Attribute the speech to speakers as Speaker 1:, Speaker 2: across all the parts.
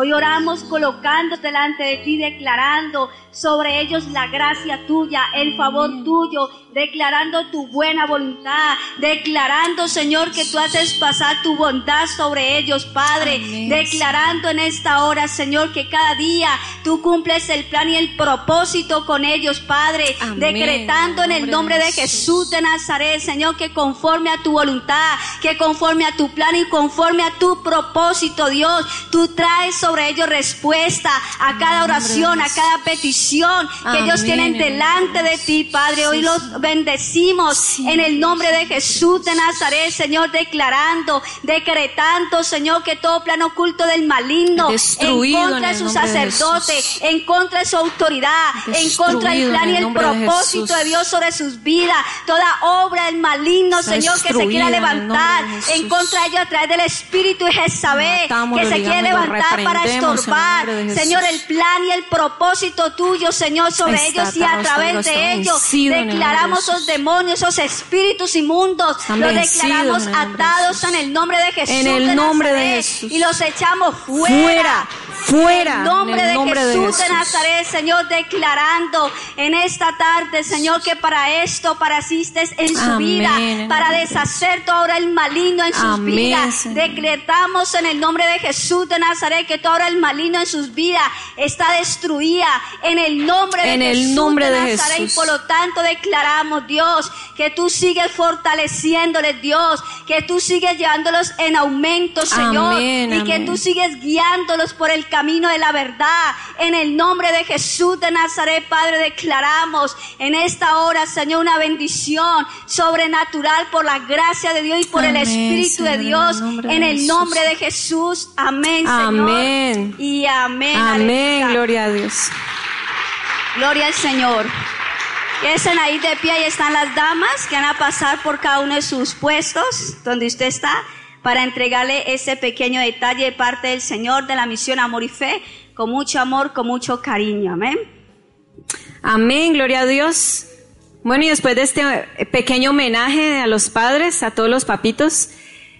Speaker 1: Hoy oramos colocando delante de ti, declarando sobre ellos la gracia tuya, el favor tuyo, declarando tu buena voluntad, declarando, Señor, que tú haces pasar tu bondad sobre ellos, Padre,
Speaker 2: Amén.
Speaker 1: declarando en esta hora, Señor, que cada día tú cumples el plan y el propósito con ellos, Padre,
Speaker 2: Amén.
Speaker 1: decretando en el nombre de Jesús de Nazaret, Señor, que conforme a tu voluntad, que conforme a tu plan y conforme a tu propósito, Dios, tú traes sobre ellos respuesta a cada oración, a cada petición que ellos tienen delante de ti, Padre. Hoy los bendecimos en el nombre de Jesús de Nazaret, Señor, declarando, decretando, Señor, que todo plan oculto del maligno, en contra de
Speaker 2: el
Speaker 1: su
Speaker 2: nombre de
Speaker 1: sacerdote,
Speaker 2: Jesús.
Speaker 1: en contra de su autoridad, en contra del plan y
Speaker 2: el de
Speaker 1: propósito de Dios sobre sus vidas, toda obra del maligno, Señor, que se quiera levantar en contra de ellos a través del Espíritu y Jezabel, que se quiere levantar para estorbar. Señor, el plan y el propósito tuyo, Señor, sobre
Speaker 2: Está
Speaker 1: ellos y a través de ellos. Declaramos
Speaker 2: Jesús.
Speaker 1: esos demonios, esos espíritus inmundos, los declaramos atados en el nombre de Jesús.
Speaker 2: En el nombre de Jesús.
Speaker 1: Y los echamos
Speaker 2: Fuera, fuera,
Speaker 1: en el nombre,
Speaker 2: en el
Speaker 1: de,
Speaker 2: nombre de
Speaker 1: Jesús de. Nazaret, Señor, declarando en esta tarde, Señor, que para esto, para asistes en su vida, para deshacer todo ahora el maligno en sus vidas. Decretamos en el nombre de Jesús de Nazaret que todo ahora el maligno en sus vidas está destruida en el nombre de
Speaker 2: En el
Speaker 1: Jesús
Speaker 2: nombre
Speaker 1: de Nazaret.
Speaker 2: Jesús.
Speaker 1: Y por lo tanto declaramos, Dios, que tú sigues fortaleciéndoles, Dios, que tú sigues llevándolos en aumento, Señor,
Speaker 2: Amén,
Speaker 1: y que tú sigues guiándolos por el camino de la verdad. En el nombre de Jesús de Nazaret, Padre, declaramos en esta hora, Señor, una bendición sobrenatural por la gracia de Dios y por el Espíritu de Dios.
Speaker 2: en el nombre de Jesús.
Speaker 1: nombre de Jesús. Amén, Señor.
Speaker 2: Amén.
Speaker 1: Y amén.
Speaker 2: Amén,
Speaker 1: Aleluya.
Speaker 2: gloria a Dios.
Speaker 1: Gloria al Señor. Están ahí de pie, ahí están las damas que van a pasar por cada uno de sus puestos donde usted está para entregarle ese pequeño detalle de parte del Señor de la misión Amor y Fe con mucho amor, con mucho cariño. Amén.
Speaker 2: Amén, gloria a Dios. Bueno, y después de este pequeño homenaje a los padres, a todos los papitos,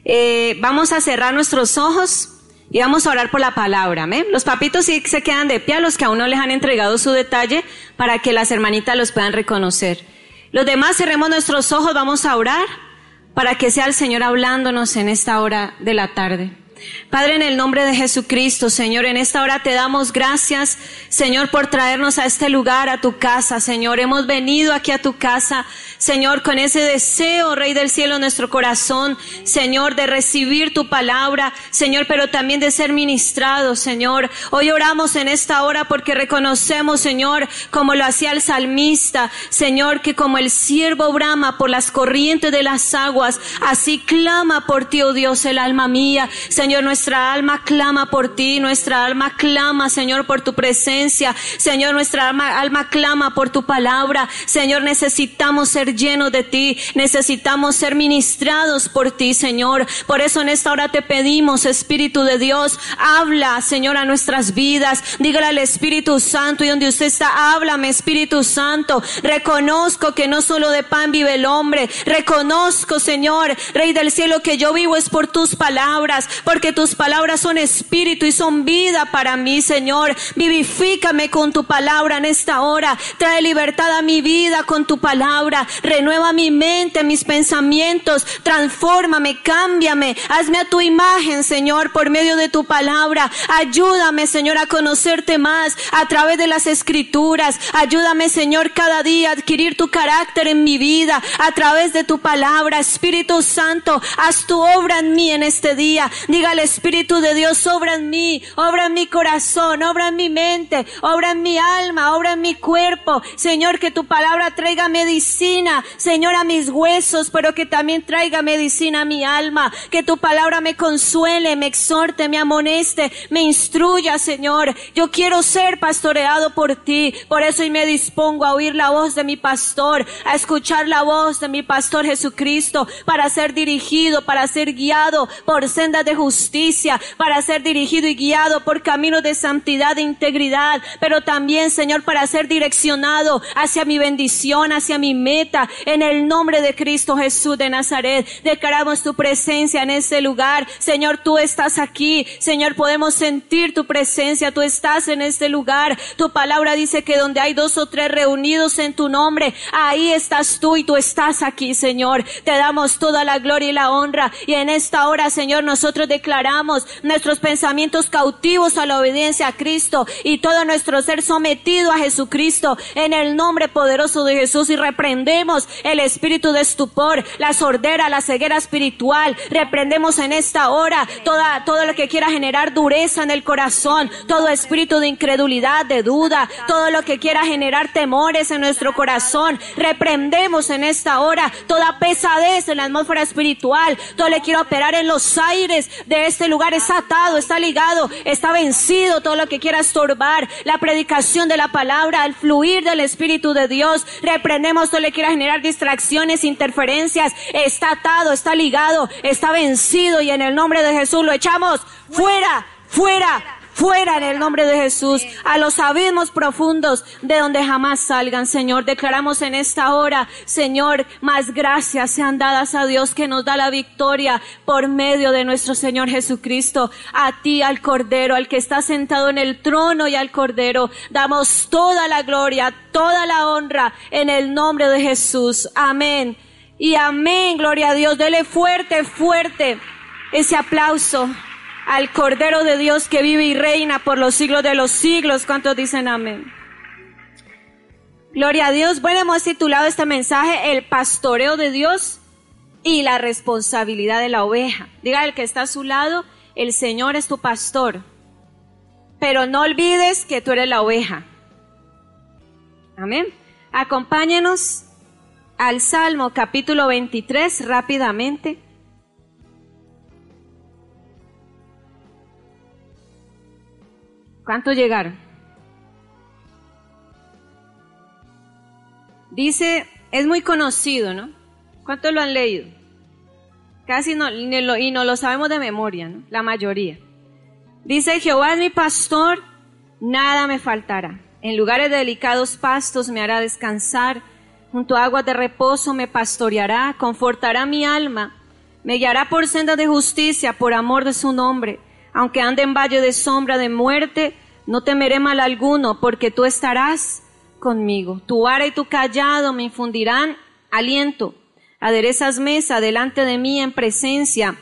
Speaker 2: eh, vamos a cerrar nuestros ojos y vamos a orar por la palabra. Amén. Los papitos sí se quedan de pie, a los que aún no les han entregado su detalle, para que las hermanitas los puedan reconocer. Los demás cerremos nuestros ojos, vamos a orar para que sea el Señor hablándonos en esta hora de la tarde. Padre, en el nombre de Jesucristo, Señor, en esta hora te damos gracias, Señor, por traernos a este lugar, a tu casa, Señor. Hemos venido aquí a tu casa, Señor, con ese deseo, Rey del cielo, nuestro corazón, Señor, de recibir tu palabra, Señor, pero también de ser ministrados, Señor. Hoy oramos en esta hora porque reconocemos, Señor, como lo hacía el salmista, Señor, que como el siervo brama por las corrientes de las aguas, así clama por ti, oh Dios, el alma mía. Señor, nuestra alma clama por ti, nuestra alma clama, Señor, por tu presencia. Señor, nuestra alma, alma clama por tu palabra. Señor, necesitamos ser llenos de ti, necesitamos ser ministrados por ti, Señor. Por eso en esta hora te pedimos, Espíritu de Dios, habla, Señor, a nuestras vidas. Dígale al Espíritu Santo y donde usted está, háblame, Espíritu Santo. Reconozco que no solo de pan vive el hombre. Reconozco, Señor, Rey del cielo, que yo vivo es por tus palabras, porque tus palabras son espíritu y son vida para mí, Señor. Vivifícame con tu palabra en esta hora. Trae libertad a mi vida con tu palabra. Renueva mi mente, mis pensamientos. Transfórmame, cámbiame. Hazme a tu imagen, Señor, por medio de tu palabra. Ayúdame, Señor, a conocerte más a través de las escrituras. Ayúdame, Señor, cada día a adquirir tu carácter en mi vida a través de tu palabra. Espíritu Santo, haz tu obra en mí en este día. Dígale Al Espíritu de Dios, obra en mí, obra en mi corazón, obra en mi mente, obra en mi alma, obra en mi cuerpo. Señor, que tu palabra traiga medicina, Señor, a mis huesos, pero que también traiga medicina a mi alma. Que tu palabra me consuele, me exhorte, me amoneste, me instruya, Señor. Yo quiero ser pastoreado por ti. Por eso hoy me dispongo a oír la voz de mi pastor, a escuchar la voz de mi pastor Jesucristo, para ser dirigido, para ser guiado por sendas de justicia, para ser dirigido y guiado por caminos de santidad e integridad, pero también, Señor, para ser direccionado hacia mi bendición, hacia mi meta, en el nombre de Cristo Jesús de Nazaret. Declaramos tu presencia en ese lugar. Señor, tú estás aquí. Señor, podemos sentir tu presencia. Tú estás en este lugar. Tu palabra dice que donde hay dos o tres reunidos en tu nombre, ahí estás tú y tú estás aquí, Señor. Te damos toda la gloria y la honra. Y en esta hora, Señor, nosotros declaramos nuestros pensamientos cautivos a la obediencia a Cristo y todo nuestro ser sometido a Jesucristo en el nombre poderoso de Jesús y reprendemos el espíritu de estupor, la sordera, la ceguera espiritual. Reprendemos en esta hora toda, todo lo que quiera generar dureza en el corazón, todo espíritu de incredulidad, de duda, todo lo que quiera generar temores en nuestro corazón. Reprendemos en esta hora toda pesadez en la atmósfera espiritual. Todo le quiero operar en los aires de este lugar. Está atado, está ligado, está vencido todo lo que quiera estorbar la predicación de la palabra, el fluir del Espíritu de Dios. Reprendemos todo le quiera generar distracciones, interferencias. Está atado, está ligado, está vencido y en el nombre de Jesús lo echamos fuera, fuera, fuera en el nombre de Jesús, a los abismos profundos de donde jamás salgan, Señor. Declaramos en esta hora, Señor, más gracias sean dadas a Dios que nos da la victoria por medio de nuestro Señor Jesucristo. A ti, al Cordero, al que está sentado en el trono y al Cordero, damos toda la gloria, toda la honra en el nombre de Jesús. Amén. Y amén, gloria a Dios. Dele fuerte, fuerte ese aplauso al Cordero de Dios que vive y reina por los siglos de los siglos. ¿Cuántos dicen amén? Gloria a Dios. Bueno, hemos titulado este mensaje El pastoreo de Dios y la responsabilidad de la oveja. Diga el que está a su lado, el Señor es tu pastor. Pero no olvides que tú eres la oveja. Amén. Acompáñenos al Salmo capítulo 23 rápidamente. ¿Cuántos llegaron? Dice, es muy conocido, ¿no? ¿Cuántos lo han leído? Casi no, lo- y no lo sabemos de memoria, ¿no? La mayoría. Dice, Jehová es mi pastor, nada me faltará. En lugares de delicados pastos me hará descansar, junto a aguas de reposo me pastoreará, confortará mi alma, me guiará por sendas de justicia por amor de su nombre. Aunque ande en valle de sombra de muerte, no temeré mal alguno, porque tú estarás conmigo. Tu vara y tu callado me infundirán aliento. Aderezas mesa delante de mí en presencia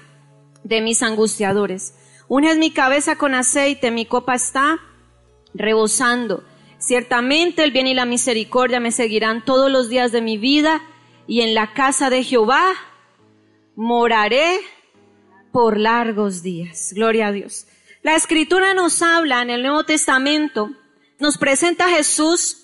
Speaker 2: de mis angustiadores. Unes mi cabeza con aceite, mi copa está rebosando. Ciertamente el bien y la misericordia me seguirán todos los días de mi vida, y en la casa de Jehová moraré por largos días. Gloria a Dios. La escritura nos habla en el Nuevo Testamento, nos presenta a Jesús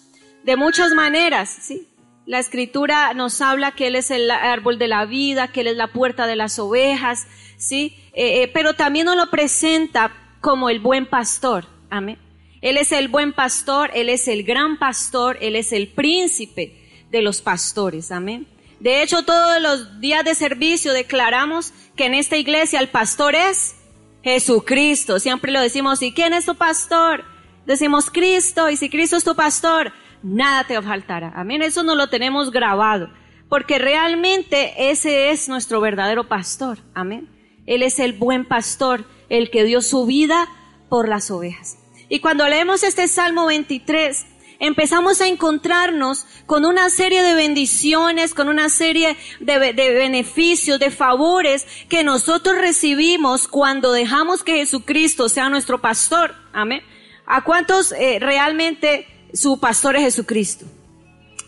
Speaker 2: de muchas maneras, ¿sí? La escritura nos habla que Él es el árbol de la vida, que Él es la puerta de las ovejas, ¿sí? Eh, eh, pero también nos lo presenta como el buen pastor, amén. Él es el buen pastor, Él es el gran pastor, Él es el príncipe de los pastores, amén. De hecho, todos los días de servicio declaramos que en esta iglesia el pastor es Jesucristo. Siempre lo decimos, ¿y quién es tu pastor? Decimos Cristo, y si Cristo es tu pastor, nada te faltará. Amén, eso no lo tenemos grabado, porque realmente ese es nuestro verdadero pastor. Amén. Él es el buen pastor, el que dio su vida por las ovejas. Y cuando leemos este Salmo 23, empezamos a encontrarnos con una serie de bendiciones, con una serie de, be- de beneficios, de favores que nosotros recibimos cuando dejamos que Jesucristo sea nuestro pastor. Amén. ¿A cuántos eh, realmente su pastor es Jesucristo?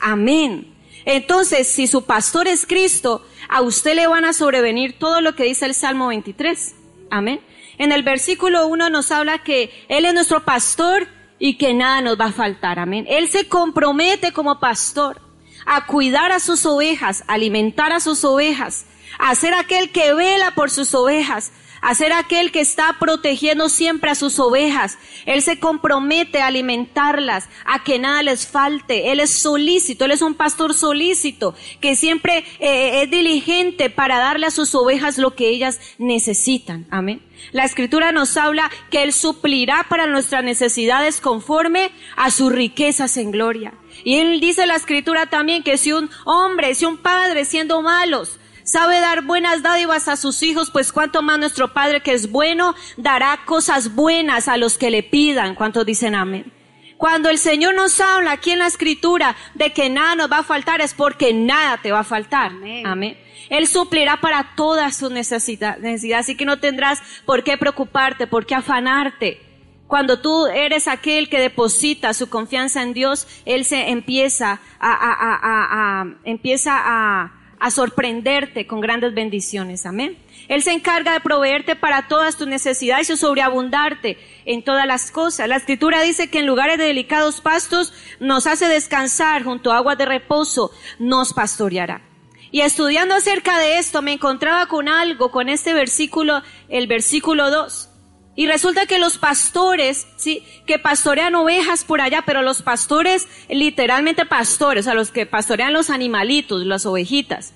Speaker 2: Amén. Entonces, si su pastor es Cristo, a usted le van a sobrevenir todo lo que dice el Salmo 23. Amén. En el versículo 1 nos habla que Él es nuestro pastor y que nada nos va a faltar. Amén. Él se compromete como pastor a cuidar a sus ovejas, alimentar a sus ovejas, a ser aquel que vela por sus ovejas, a ser aquel que está protegiendo siempre a sus ovejas. Él se compromete a alimentarlas, a que nada les falte. Él es solícito, él es un pastor solícito, que siempre eh, es diligente para darle a sus ovejas lo que ellas necesitan. Amén. La escritura nos habla que Él suplirá para nuestras necesidades conforme a sus riquezas en gloria. Y Él dice la escritura también que si un hombre, si un padre siendo malos, sabe dar buenas dádivas a sus hijos, pues cuanto más nuestro Padre que es bueno, dará cosas buenas a los que le pidan. ¿Cuántos dicen amén? Cuando el Señor nos habla aquí en la escritura de que nada nos va a faltar es porque nada te va a faltar. Amén. Él suplirá para todas sus necesidades, así que no tendrás por qué preocuparte, por qué afanarte. Cuando tú eres aquel que deposita su confianza en Dios, Él se empieza a, a, a, a empieza a, a sorprenderte con grandes bendiciones. Amén. Él se encarga de proveerte para todas tus necesidades y sobreabundarte en todas las cosas. La escritura dice que en lugares de delicados pastos nos hace descansar junto a aguas de reposo, nos pastoreará. Y estudiando acerca de esto me encontraba con algo, con este versículo, el versículo 2. Y resulta que los pastores, sí, que pastorean ovejas por allá, pero los pastores, literalmente pastores, o sea, los que pastorean los animalitos, las ovejitas.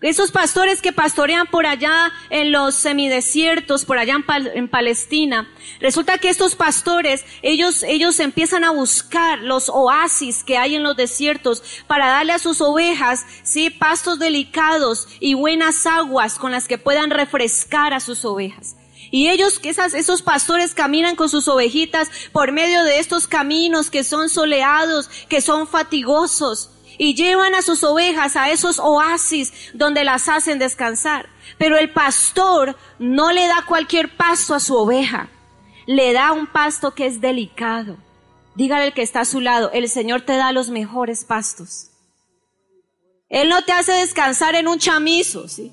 Speaker 2: Esos pastores que pastorean por allá en los semidesiertos, por allá en, en, Palestina, resulta que estos pastores, ellos, ellos empiezan a buscar los oasis que hay en los desiertos para darle a sus ovejas, sí, pastos delicados y buenas aguas con las que puedan refrescar a sus ovejas. Y ellos, que esas, esos pastores caminan con sus ovejitas por medio de estos caminos que son soleados, que son fatigosos, y llevan a sus ovejas a esos oasis donde las hacen descansar. Pero el pastor no le da cualquier pasto a su oveja, le da un pasto que es delicado. Dígale al que está a su lado, el Señor te da los mejores pastos. Él no te hace descansar en un chamizo, ¿sí?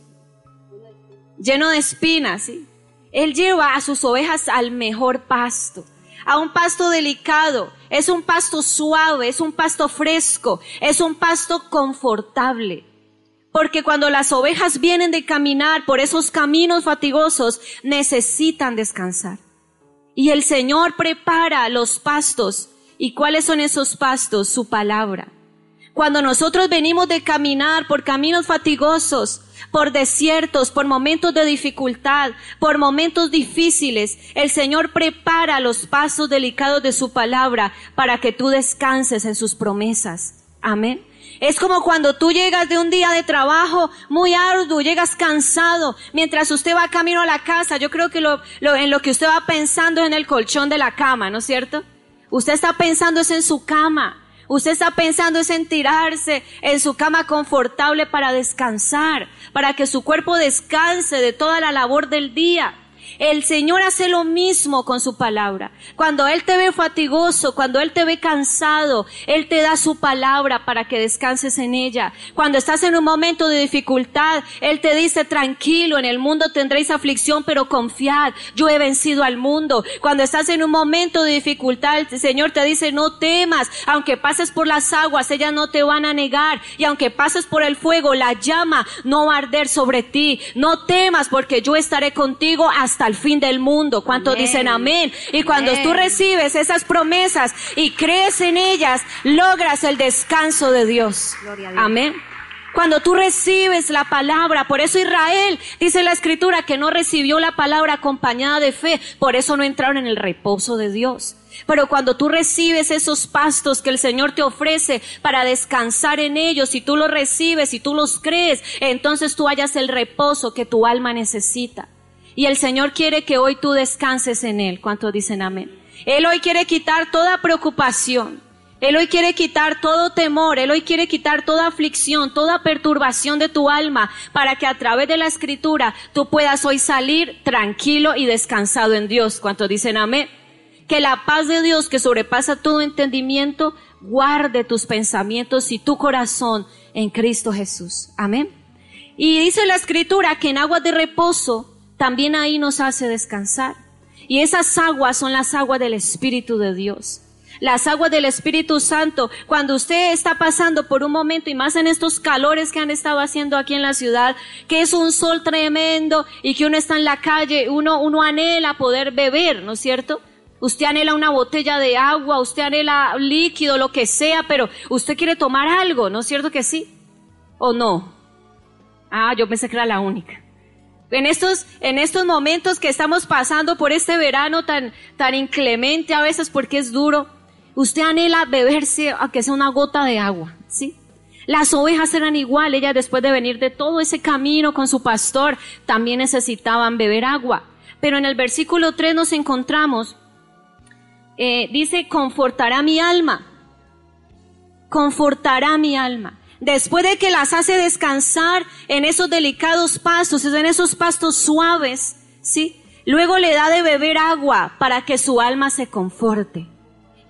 Speaker 2: Lleno de espinas, ¿sí? Él lleva a sus ovejas al mejor pasto, a un pasto delicado. Es un pasto suave, es un pasto fresco, es un pasto confortable. Porque cuando las ovejas vienen de caminar por esos caminos fatigosos, necesitan descansar. Y el Señor prepara los pastos. ¿Y cuáles son esos pastos? Su palabra. Cuando nosotros venimos de caminar por caminos fatigosos, por desiertos, por momentos de dificultad, por momentos difíciles, el Señor prepara los pasos delicados de su palabra para que tú descanses en sus promesas. Amén. Es como cuando tú llegas de un día de trabajo muy arduo, llegas cansado, mientras usted va camino a la casa, yo creo que lo, lo, en lo que usted va pensando es en el colchón de la cama, ¿no es cierto? Usted está pensando es en su cama. Usted está pensando es en tirarse en su cama confortable para descansar, para que su cuerpo descanse de toda la labor del día. El Señor hace lo mismo con su palabra. Cuando Él te ve fatigoso, cuando Él te ve cansado, Él te da su palabra para que descanses en ella. Cuando estás en un momento de dificultad, Él te dice, tranquilo, en el mundo tendréis aflicción, pero confiad, yo he vencido al mundo. Cuando estás en un momento de dificultad, el Señor te dice, no temas, aunque pases por las aguas, ellas no te van a negar. Y aunque pases por el fuego, la llama no va a arder sobre ti. No temas, porque yo estaré contigo hasta al fin del mundo. ¿Cuántos dicen amén? Y cuando tú recibes esas promesas y crees en ellas, logras el descanso de Dios. Amén. Cuando tú recibes la palabra, por eso Israel dice la escritura que no recibió la palabra acompañada de fe, por eso no entraron en el reposo de Dios. Pero cuando tú recibes esos pastos que el Señor te ofrece para descansar en ellos, y tú los recibes y tú los crees, entonces tú hallas el reposo que tu alma necesita. Y el Señor quiere que hoy tú descanses en Él. ¿Cuántos dicen amén? Él hoy quiere quitar toda preocupación. Él hoy quiere quitar todo temor, Él hoy quiere quitar toda aflicción, toda perturbación de tu alma, para que a través de la escritura tú puedas hoy salir tranquilo y descansado en Dios. ¿Cuántos dicen amén? Que la paz de Dios que sobrepasa todo entendimiento, guarde tus pensamientos y tu corazón en Cristo Jesús. Amén. Y dice la escritura que en aguas de reposo también ahí nos hace descansar. Y esas aguas son las aguas del Espíritu de Dios. Las aguas del Espíritu Santo, cuando usted está pasando por un momento y más en estos calores que han estado haciendo aquí en la ciudad, que es un sol tremendo y que uno está en la calle, uno, uno anhela poder beber, ¿no es cierto? Usted anhela una botella de agua, usted anhela líquido, lo que sea, pero usted quiere tomar algo, ¿no es cierto que sí? ¿O no? Ah, yo pensé que era la única. En estos, en estos momentos que estamos pasando por este verano tan, tan inclemente a veces porque es duro, usted anhela beberse aunque sea una gota de agua, ¿sí? Las ovejas eran igual, ellas después de venir de todo ese camino con su pastor, también necesitaban beber agua. Pero en el versículo 3 nos encontramos, eh, dice, confortará mi alma, confortará mi alma. Después de que las hace descansar en esos delicados pastos, en esos pastos suaves, ¿sí? Luego le da de beber agua para que su alma se conforte.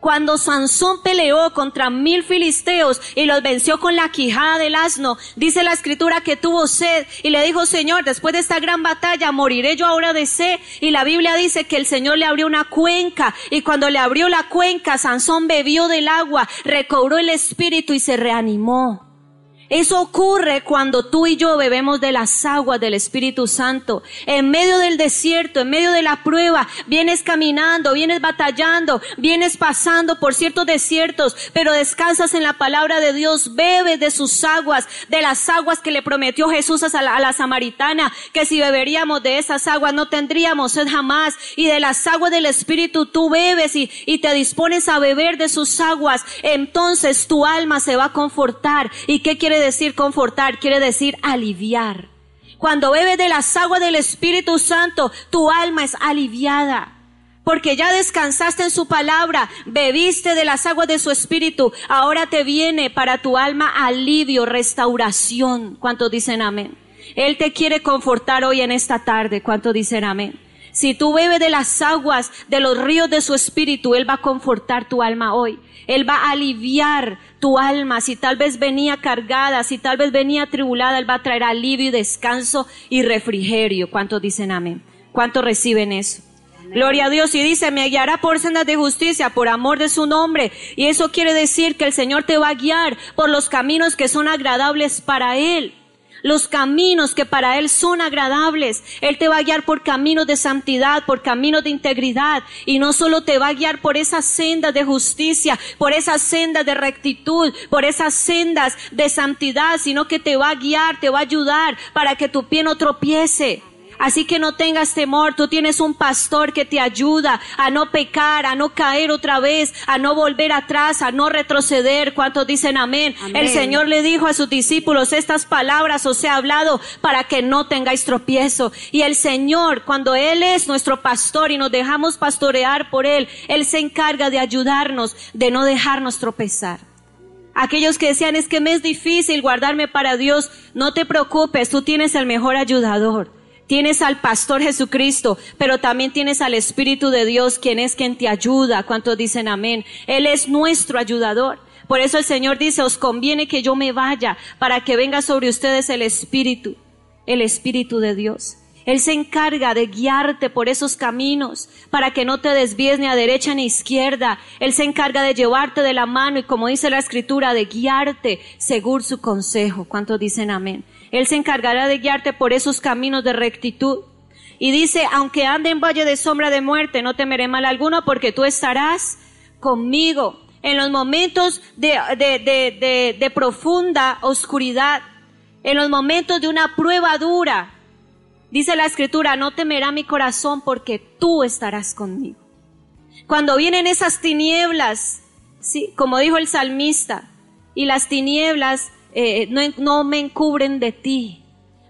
Speaker 2: Cuando Sansón peleó contra mil filisteos y los venció con la quijada del asno, dice la escritura que tuvo sed y le dijo, Señor, después de esta gran batalla, moriré yo ahora de sed. Y la Biblia dice que el Señor le abrió una cuenca y cuando le abrió la cuenca, Sansón bebió del agua, recobró el espíritu y se reanimó. Eso ocurre cuando tú y yo bebemos de las aguas del Espíritu Santo. En medio del desierto, en medio de la prueba, vienes caminando, vienes batallando, vienes pasando por ciertos desiertos, pero descansas en la palabra de Dios, bebes de sus aguas, de las aguas que le prometió Jesús a la, samaritana, que si beberíamos de esas aguas no tendríamos jamás. Y de las aguas del Espíritu tú bebes y, y te dispones a beber de sus aguas. Entonces tu alma se va a confortar. ¿Y qué quiere decir confortar? Quiere decir aliviar. Cuando bebes de las aguas del Espíritu Santo, tu alma es aliviada. Porque ya descansaste en su palabra, bebiste de las aguas de su espíritu, ahora te viene para tu alma alivio, restauración. ¿Cuántos dicen amén? Él te quiere confortar hoy en esta tarde. ¿Cuántos dicen amén? Si tú bebes de las aguas, de los ríos de su espíritu, Él va a confortar tu alma hoy. Él va a aliviar tu alma. Si tal vez venía cargada, si tal vez venía atribulada, Él va a traer alivio y descanso y refrigerio. ¿Cuántos dicen amén? ¿Cuántos reciben eso? Gloria a Dios y dice, me guiará por sendas de justicia, por amor de su nombre. Y eso quiere decir que el Señor te va a guiar por los caminos que son agradables para Él los caminos que para Él son agradables. Él te va a guiar por caminos de santidad, por caminos de integridad. Y no solo te va a guiar por esas sendas de justicia, por esas sendas de rectitud, por esas sendas de santidad, sino que te va a guiar, te va a ayudar para que tu pie no tropiece. Así que no tengas temor, tú tienes un pastor que te ayuda a no pecar, a no caer otra vez, a no volver atrás, a no retroceder. ¿Cuántos dicen amén? El Señor le dijo a sus discípulos, estas palabras os he hablado para que no tengáis tropiezo. Y el Señor, cuando Él es nuestro pastor y nos dejamos pastorear por Él, Él se encarga de ayudarnos, de no dejarnos tropezar. Aquellos que decían, es que me es difícil guardarme para Dios, no te preocupes, tú tienes el mejor ayudador. Tienes al pastor Jesucristo, pero también tienes al Espíritu de Dios, quien es quien te ayuda. ¿Cuántos dicen amén? Él es nuestro ayudador. Por eso el Señor dice, os conviene que yo me vaya para que venga sobre ustedes el Espíritu, el Espíritu de Dios. Él se encarga de guiarte por esos caminos para que no te desvíes ni a derecha ni a izquierda. Él se encarga de llevarte de la mano y como dice la escritura, de guiarte según su consejo. ¿Cuántos dicen amén? Él se encargará de guiarte por esos caminos de rectitud. Y dice, aunque ande en valle de sombra de muerte, no temeré mal alguno porque tú estarás conmigo. En los momentos de, de, de, de, profunda oscuridad, en los momentos de una prueba dura, dice la escritura, no temerá mi corazón porque tú estarás conmigo. Cuando vienen esas tinieblas, sí, como dijo el salmista, y las tinieblas eh, no, no me encubren de ti.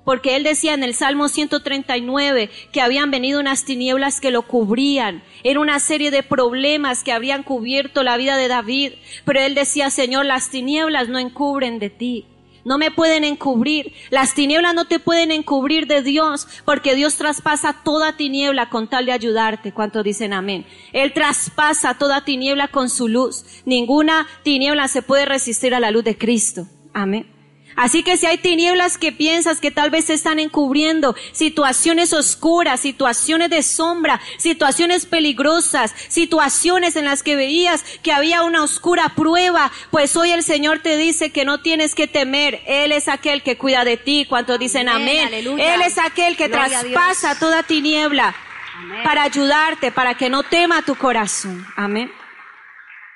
Speaker 2: Porque él decía en el Salmo 139 que habían venido unas tinieblas que lo cubrían. Era una serie de problemas que habían cubierto la vida de David. Pero él decía, Señor, las tinieblas no encubren de ti no me pueden encubrir. Las tinieblas no te pueden encubrir de Dios, porque Dios traspasa toda tiniebla con tal de ayudarte. ¿Cuántos dicen amén? Él traspasa toda tiniebla con su luz. Ninguna tiniebla se puede resistir a la luz de Cristo. Amén. Así que si hay tinieblas que piensas que tal vez se están encubriendo, situaciones oscuras, situaciones de sombra, situaciones peligrosas, situaciones en las que veías que había una oscura prueba, pues hoy el Señor te dice que no tienes que temer. Él es aquel que cuida de ti. ¿Cuántos dicen
Speaker 1: Amén.
Speaker 2: Él es aquel que
Speaker 1: Gloria
Speaker 2: traspasa toda tiniebla
Speaker 1: Amén.
Speaker 2: para ayudarte, para que no tema tu corazón. Amén.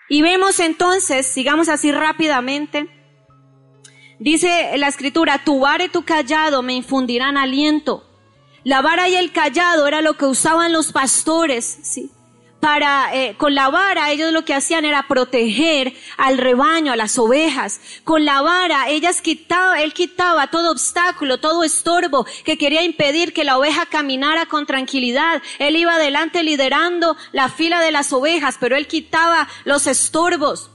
Speaker 2: Y vemos entonces, sigamos así rápidamente, dice la escritura, tu vara y tu callado me infundirán aliento. La vara y el callado era lo que usaban los pastores, ¿sí? Para, eh, con la vara ellos lo que hacían era proteger al rebaño, a las ovejas. Con la vara ellas quitaba, él quitaba todo obstáculo, todo estorbo que quería impedir que la oveja caminara con tranquilidad. Él iba adelante liderando la fila de las ovejas, pero él quitaba los estorbos.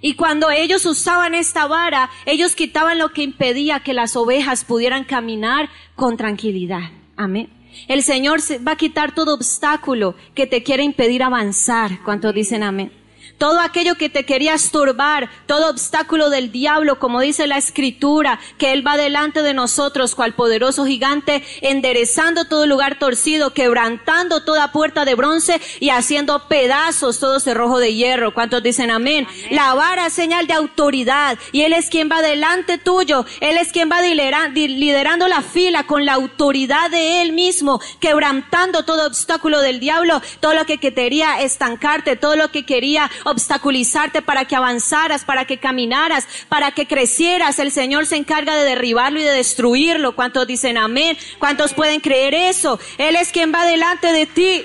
Speaker 2: Y cuando ellos usaban esta vara, ellos quitaban lo que impedía que las ovejas pudieran caminar con tranquilidad. Amén. El Señor se- va a quitar todo obstáculo que te quiere impedir avanzar. ¿Cuántos dicen amén? Todo aquello que te quería estorbar, todo obstáculo del diablo, como dice la escritura, que Él va delante de nosotros, cual poderoso gigante, enderezando todo lugar torcido, quebrantando toda puerta de bronce y haciendo pedazos todo cerrojo de hierro. ¿Cuántos dicen amén? La vara es señal de autoridad y Él es quien va delante tuyo. Él es quien va liderando la fila con la autoridad de Él mismo, quebrantando todo obstáculo del diablo, todo lo que quería estancarte, todo lo que quería obstaculizarte para que avanzaras, para que caminaras, para que crecieras. El Señor se encarga de derribarlo y de destruirlo. ¿Cuántos dicen amén? ¿Cuántos pueden creer eso? Él es quien va delante de ti,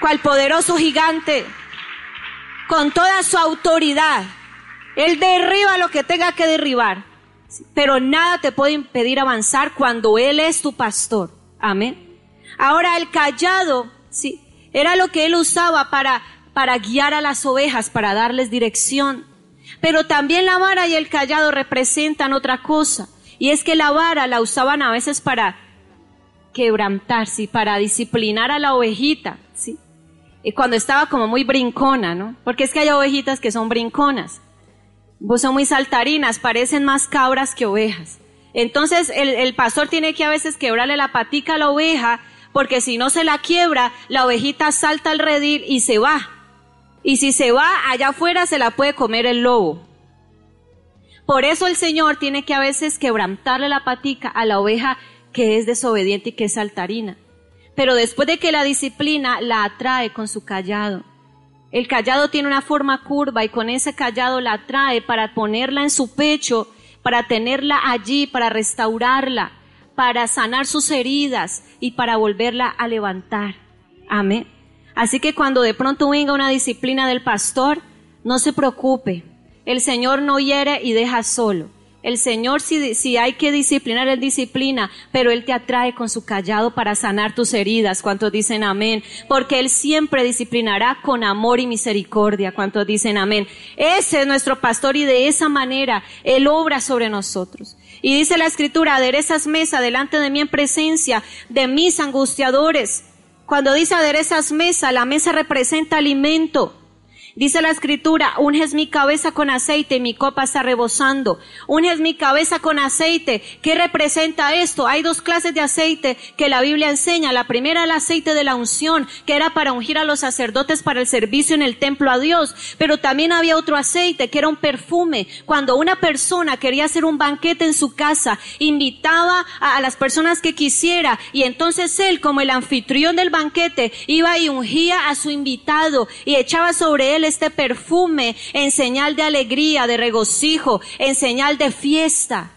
Speaker 2: cual poderoso gigante, con toda su autoridad. Él derriba lo que tenga que derribar. Pero nada te puede impedir avanzar cuando Él es tu pastor. Amén. Ahora el callado, sí, era lo que Él usaba para, para guiar a las ovejas, para darles dirección. Pero también la vara y el callado representan otra cosa. Y es que la vara la usaban a veces para quebrantar, sí, para disciplinar a la ovejita, sí. Y cuando estaba como muy brincona, ¿no? Porque es que hay ovejitas que son brinconas. Son muy saltarinas, parecen más cabras que ovejas. Entonces el, el pastor tiene que a veces quebrarle la patica a la oveja, porque si no se la quiebra, la ovejita salta al redil y se va. Y si se va, allá afuera se la puede comer el lobo. Por eso el Señor tiene que a veces quebrantarle la patica a la oveja que es desobediente y que es saltarina. Pero después de que la disciplina, la atrae con su callado. El callado tiene una forma curva y con ese callado la atrae para ponerla en su pecho, para tenerla allí, para restaurarla, para sanar sus heridas y para volverla a levantar. Amén. Así que cuando de pronto venga una disciplina del pastor, no se preocupe. El Señor no hiere y deja solo. El Señor, si, hay que disciplinar, Él disciplina, pero Él te atrae con su callado para sanar tus heridas. ¿Cuántos dicen amén? Porque Él siempre disciplinará con amor y misericordia. ¿Cuántos dicen amén? Ese es nuestro pastor y de esa manera Él obra sobre nosotros. Y dice la escritura, aderezas mesa delante de mí en presencia de mis angustiadores. Cuando dice aderezas mesa, la mesa representa alimento. Dice la escritura, unges mi cabeza con aceite y mi copa está rebosando. Unges mi cabeza con aceite. ¿Qué representa esto? Hay dos clases de aceite que la Biblia enseña. La primera el aceite de la unción, que era para ungir a los sacerdotes para el servicio en el templo a Dios. Pero también había otro aceite que era un perfume. Cuando una persona quería hacer un banquete en su casa, invitaba a, a las personas que quisiera y entonces él, como el anfitrión del banquete, iba y ungía a su invitado y echaba sobre él este perfume en señal de alegría, de regocijo, en señal de fiesta.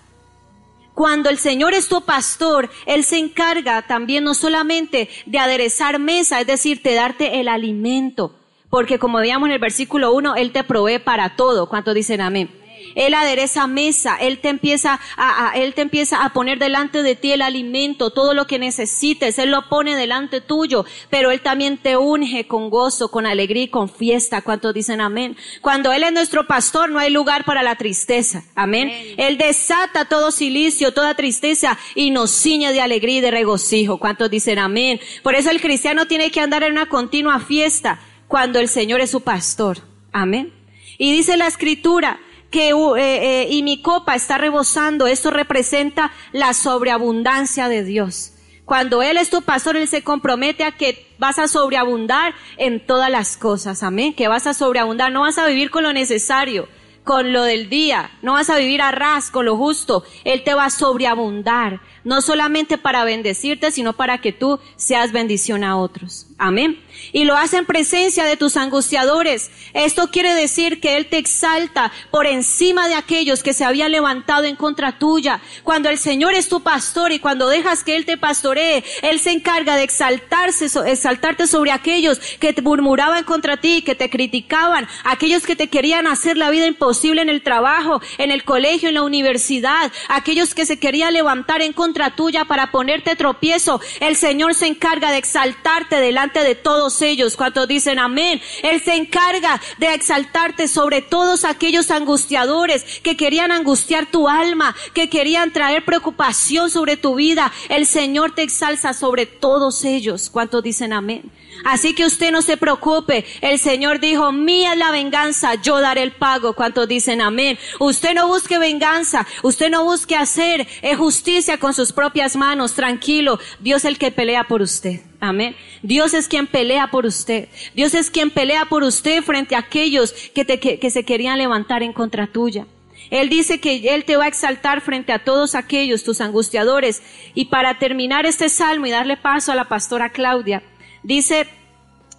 Speaker 2: Cuando el Señor es tu pastor, Él se encarga también no solamente de aderezar mesa, es decir, de darte el alimento. Porque como veíamos en el versículo 1, Él te provee para todo. ¿Cuántos dicen amén? Él adereza mesa, Él te empieza a, a- Él te empieza a poner delante de ti el alimento, todo lo que necesites, Él lo pone delante tuyo, pero Él también te unge con gozo, con alegría y con fiesta. ¿Cuántos dicen amén? Cuando Él es nuestro pastor, no hay lugar para la tristeza. Amén. Él desata todo silicio, toda tristeza y nos ciñe de alegría y de regocijo. ¿Cuántos dicen amén? Por eso el cristiano tiene que andar en una continua fiesta cuando el Señor es su pastor. Amén. Y dice la escritura que, uh, eh, eh, y mi copa está rebosando. Esto representa la sobreabundancia de Dios. Cuando Él es tu pastor, Él se compromete a que vas a sobreabundar en todas las cosas. Amén. Que vas a sobreabundar. No vas a vivir con lo necesario, con lo del día. No vas a vivir a ras, con lo justo. Él te va a sobreabundar. No solamente para bendecirte, sino para que tú seas bendición a otros. Amén. Y lo hace en presencia de tus angustiadores. Esto quiere decir que Él te exalta por encima de aquellos que se habían levantado en contra tuya. Cuando el Señor es tu pastor y cuando dejas que Él te pastoree, Él se encarga de exaltarse, exaltarte sobre aquellos que te murmuraban contra ti, que te criticaban, aquellos que te querían hacer la vida imposible en el trabajo, en el colegio, en la universidad, aquellos que se querían levantar en contra tuya para ponerte tropiezo. El Señor se encarga de exaltarte delante de todos ellos. Cuando dicen amén, Él se encarga de exaltarte sobre todos aquellos angustiadores que querían angustiar tu alma, que querían traer preocupación sobre tu vida. El Señor te exalza sobre todos ellos. ¿Cuántos dicen amén? Así que usted no se preocupe. El Señor dijo, mía es la venganza, yo daré el pago. ¿Cuántos dicen amén? Usted no busque venganza, usted no busque hacer justicia con sus propias manos. Tranquilo, Dios es el que pelea por usted. Amén. Dios es quien pelea por usted. Dios es quien pelea por usted frente a aquellos que, se querían levantar en contra tuya. Él dice que Él te va a exaltar frente a todos aquellos, tus angustiadores. Y para terminar este salmo y darle paso a la pastora Claudia, Dice,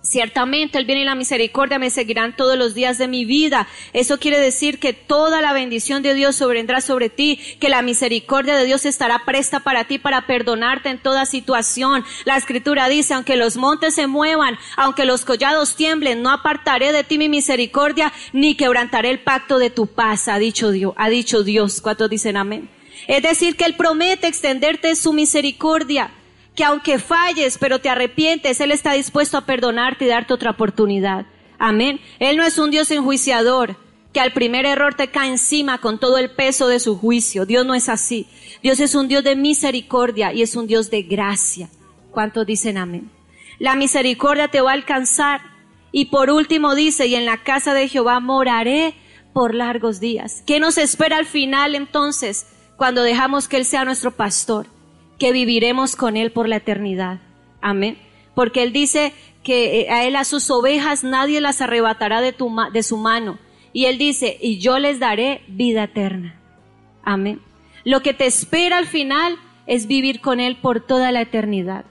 Speaker 2: Ciertamente el bien y la misericordia me seguirán todos los días de mi vida. Eso quiere decir que toda la bendición de Dios sobrevendrá sobre ti, que la misericordia de Dios estará presta para ti para perdonarte en toda situación. La escritura dice, aunque los montes se muevan, aunque los collados tiemblen, no apartaré de ti mi misericordia, ni quebrantaré el pacto de tu paz, ha dicho Dios. Ha dicho Dios. ¿Cuántos dicen amén? Es decir, que Él promete extenderte su misericordia que aunque falles, pero te arrepientes, Él está dispuesto a perdonarte y darte otra oportunidad. Amén. Él no es un Dios enjuiciador, que al primer error te cae encima con todo el peso de su juicio. Dios no es así. Dios es un Dios de misericordia y es un Dios de gracia. ¿Cuántos dicen amén? La misericordia te va a alcanzar. Y por último dice, y en la casa de Jehová moraré por largos días. ¿Qué nos espera al final entonces cuando dejamos que Él sea nuestro pastor? Que viviremos con Él por la eternidad. Amén. Porque Él dice que eh, a Él, a sus ovejas, nadie las arrebatará de, tu, de su mano. Y Él dice, y yo les daré vida eterna. Amén. Lo que te espera al final es vivir con Él por toda la eternidad.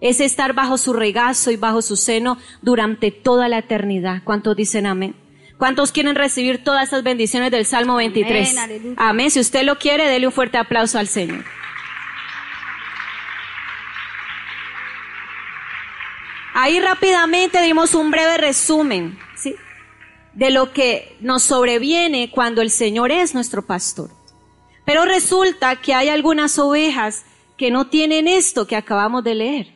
Speaker 2: Es estar bajo su regazo y bajo su seno durante toda la eternidad. ¿Cuántos dicen amén? ¿Cuántos quieren recibir todas esas bendiciones del Salmo 23? Amén, amén. Si usted lo quiere, dele un fuerte aplauso al Señor. Ahí rápidamente dimos un breve resumen ¿sí? de lo que nos sobreviene cuando el Señor es nuestro pastor. Pero resulta que hay algunas ovejas que no tienen esto que acabamos de leer.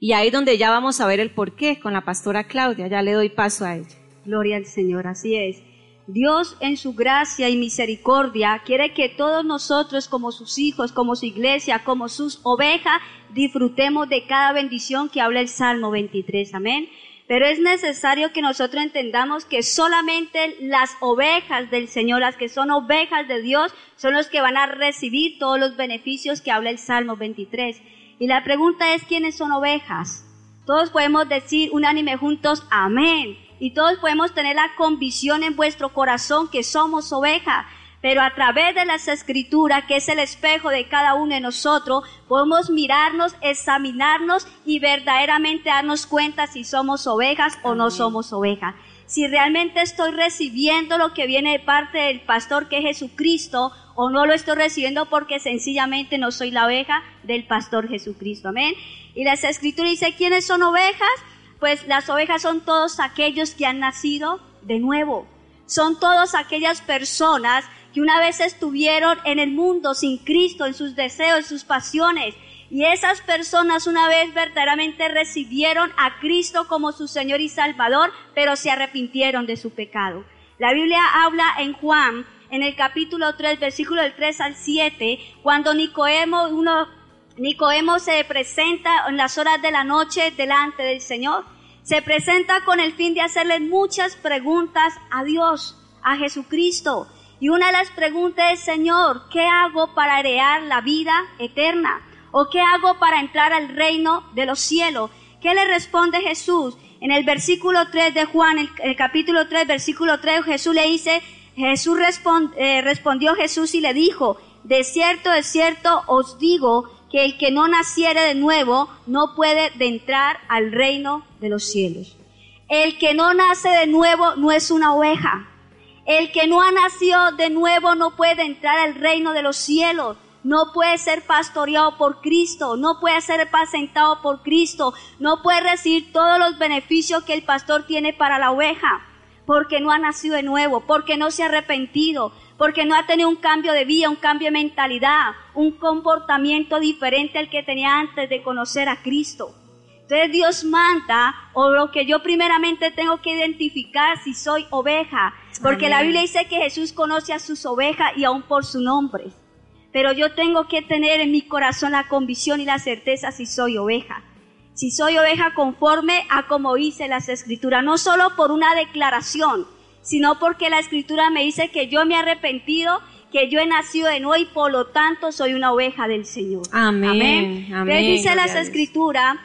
Speaker 2: Y ahí donde ya vamos a ver el porqué con la pastora Claudia. Ya le doy paso a ella.
Speaker 1: Gloria al Señor, así es. Dios en su gracia y misericordia quiere que todos nosotros como sus hijos, como su iglesia, como sus ovejas, disfrutemos de cada bendición que habla el Salmo 23. Amén. Pero es necesario que nosotros entendamos que solamente las ovejas del Señor, las que son ovejas de Dios, son los que van a recibir todos los beneficios que habla el Salmo 23. Y la pregunta es, ¿quiénes son ovejas? Todos podemos decir unánime juntos, amén y todos podemos tener la convicción en vuestro corazón que somos oveja, pero a través de las escrituras, que es el espejo de cada uno de nosotros, podemos mirarnos, examinarnos y verdaderamente darnos cuenta si somos ovejas o no somos ovejas. Si realmente estoy recibiendo lo que viene de parte del pastor que es Jesucristo o no lo estoy recibiendo porque sencillamente no soy la oveja del pastor Jesucristo. Amén. Y las escrituras dice, ¿quiénes son ovejas? Pues las ovejas son todos aquellos que han nacido de nuevo. Son todas aquellas personas una vez estuvieron en el mundo sin Cristo, en sus deseos, en sus pasiones. Y esas personas una vez verdaderamente recibieron a Cristo como su Señor y Salvador, pero se arrepintieron de su pecado. La Biblia habla en Juan, en el capítulo 3, versículo del 3 al 7, cuando Nicodemo, uno Nicodemo se presenta en las horas de la noche delante del Señor. Se presenta con el fin de hacerle muchas preguntas a Dios, a Jesucristo. Y una de las preguntas es, Señor, ¿qué hago para heredar la vida eterna? ¿O qué hago para entrar al reino de los cielos? ¿Qué le responde Jesús? En el versículo 3 de Juan, el, capítulo 3, versículo 3, Jesús le dice, Jesús eh, respondió Jesús y le dijo, de cierto, de cierto os digo que el que no naciere de nuevo no puede de entrar al reino de los cielos. El que no nace de nuevo no es una oveja. El que no ha nacido de nuevo no puede entrar al reino de los cielos. No puede ser pastoreado por Cristo, no puede ser apacentado por Cristo, no puede recibir todos los beneficios que el pastor tiene para la oveja, porque no ha nacido de nuevo, porque no se ha arrepentido, porque no ha tenido un cambio de vida, un cambio de mentalidad, un comportamiento diferente al que tenía antes de conocer a Cristo. Entonces Dios manda, o lo que yo primeramente tengo que identificar si soy oveja, porque
Speaker 2: Amén.
Speaker 1: la Biblia dice que Jesús conoce a sus ovejas y aún por su nombre. Pero yo tengo que tener en mi corazón la convicción y la certeza si soy oveja. Si soy oveja conforme a como dice las escrituras, no solo por una declaración, sino porque la escritura me dice que yo me he arrepentido, que yo he nacido de nuevo y por lo tanto soy una oveja del Señor.
Speaker 2: Amén,
Speaker 1: Entonces
Speaker 2: amén,
Speaker 1: dice las escrituras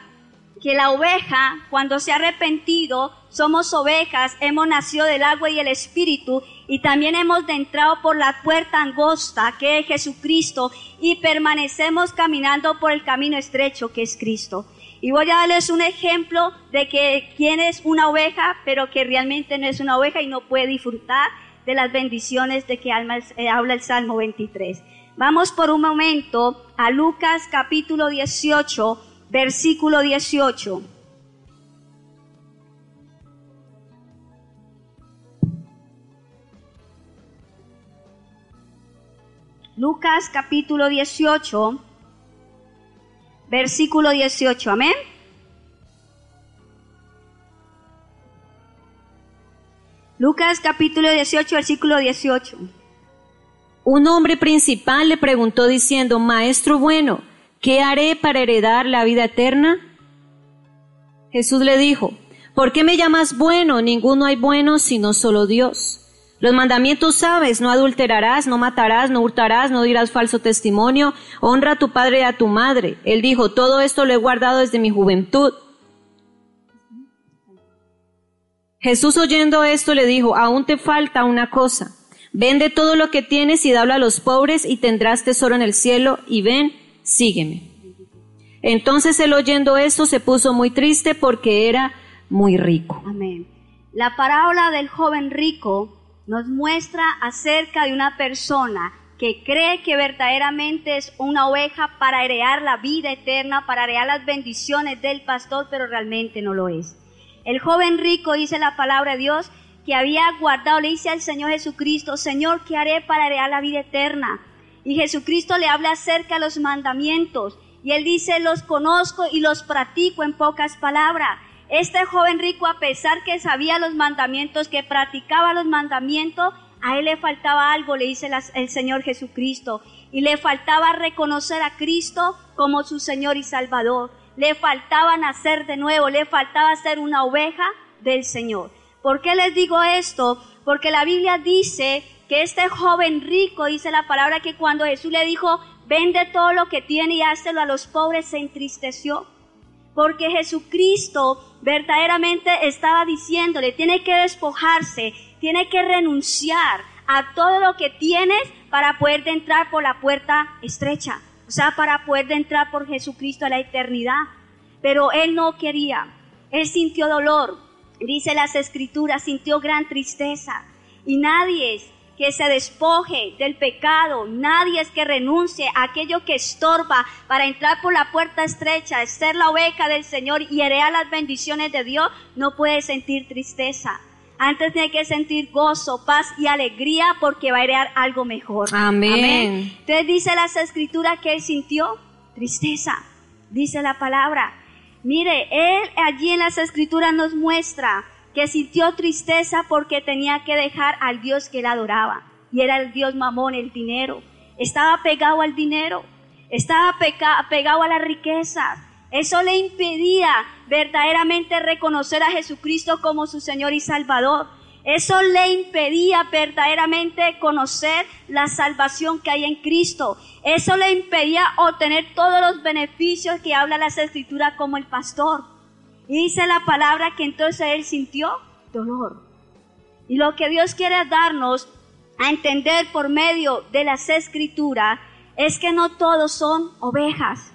Speaker 1: que la oveja, cuando se ha arrepentido, somos ovejas, hemos nacido del agua y el espíritu, y también hemos entrado por la puerta angosta, que es Jesucristo, y permanecemos caminando por el camino estrecho, que es Cristo. Y voy a darles un ejemplo de que quién es una oveja, pero que realmente no es una oveja y no puede disfrutar de las bendiciones de que eh, habla el Salmo 23. Vamos por un momento a Lucas capítulo 18, versículo 18. Lucas capítulo 18, versículo 18. Amén. Lucas capítulo 18, versículo 18.
Speaker 2: Un hombre principal le preguntó diciendo, Maestro bueno, ¿qué haré para heredar la vida eterna? Jesús le dijo, ¿por qué me llamas bueno? Ninguno hay bueno sino solo Dios. Los mandamientos sabes, no adulterarás, no matarás, no hurtarás, no dirás falso testimonio, honra a tu padre y a tu madre. Él dijo, todo esto lo he guardado desde mi juventud. Jesús oyendo esto le dijo, aún te falta una cosa. Vende todo lo que tienes y dalo a los pobres y tendrás tesoro en el cielo y ven, sígueme. Entonces él oyendo esto se puso muy triste porque era muy rico.
Speaker 1: Amén. La parábola del joven rico nos muestra acerca de una persona que cree que verdaderamente es una oveja para heredar la vida eterna, para heredar las bendiciones del pastor, pero realmente no lo es. El joven rico dice la palabra de Dios que había guardado, le dice al Señor Jesucristo, Señor, ¿qué haré para heredar la vida eterna? Y Jesucristo le habla acerca de los mandamientos. Y él dice, los conozco y los practico en pocas palabras. Este joven rico, a pesar que sabía los mandamientos, que practicaba los mandamientos, a él le faltaba algo, le dice el Señor Jesucristo. Y le faltaba reconocer a Cristo como su Señor y Salvador. Le faltaba nacer de nuevo, le faltaba ser una oveja del Señor. ¿Por qué les digo esto? Porque la Biblia dice que este joven rico, dice la palabra, que cuando Jesús le dijo, vende todo lo que tiene y házelo a los pobres, se entristeció. Porque Jesucristo verdaderamente estaba diciéndole, tiene que despojarse, tiene que renunciar a todo lo que tienes para poder entrar por la puerta estrecha. O sea, para poder entrar por Jesucristo a la eternidad. Pero él no quería. Él sintió dolor. Dice las escrituras, sintió gran tristeza. Y nadie que se despoje del pecado, nadie es que renuncie a aquello que estorba para entrar por la puerta estrecha, ser la oveja del Señor y heredar las bendiciones de Dios, no puede sentir tristeza. Antes tiene que sentir gozo, paz y alegría porque va a heredar algo mejor.
Speaker 2: Amén.
Speaker 1: Entonces dice las escrituras que él sintió tristeza, dice la palabra. Mire, él allí en las escrituras nos muestra que sintió tristeza porque tenía que dejar al Dios que él adoraba. Y era el Dios mamón, el dinero. Estaba pegado al dinero, estaba pegado a la riqueza. Eso le impedía verdaderamente reconocer a Jesucristo como su Señor y Salvador. Eso le impedía verdaderamente conocer la salvación que hay en Cristo. Eso le impedía obtener todos los beneficios que habla las escrituras como el pastor. Y dice la palabra que entonces él sintió dolor. Y lo que Dios quiere darnos a entender por medio de las escrituras es que no todos son ovejas,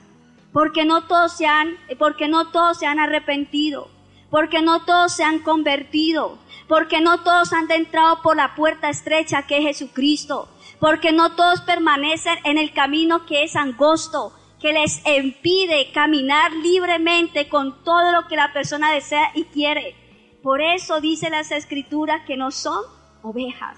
Speaker 1: porque no todos se han, porque no todos se han arrepentido, porque no todos se han convertido, porque no todos han entrado por la puerta estrecha que es Jesucristo, porque no todos permanecen en el camino que es angosto, que les impide caminar libremente con todo lo que la persona desea y quiere. Por eso dice las escrituras que no son ovejas.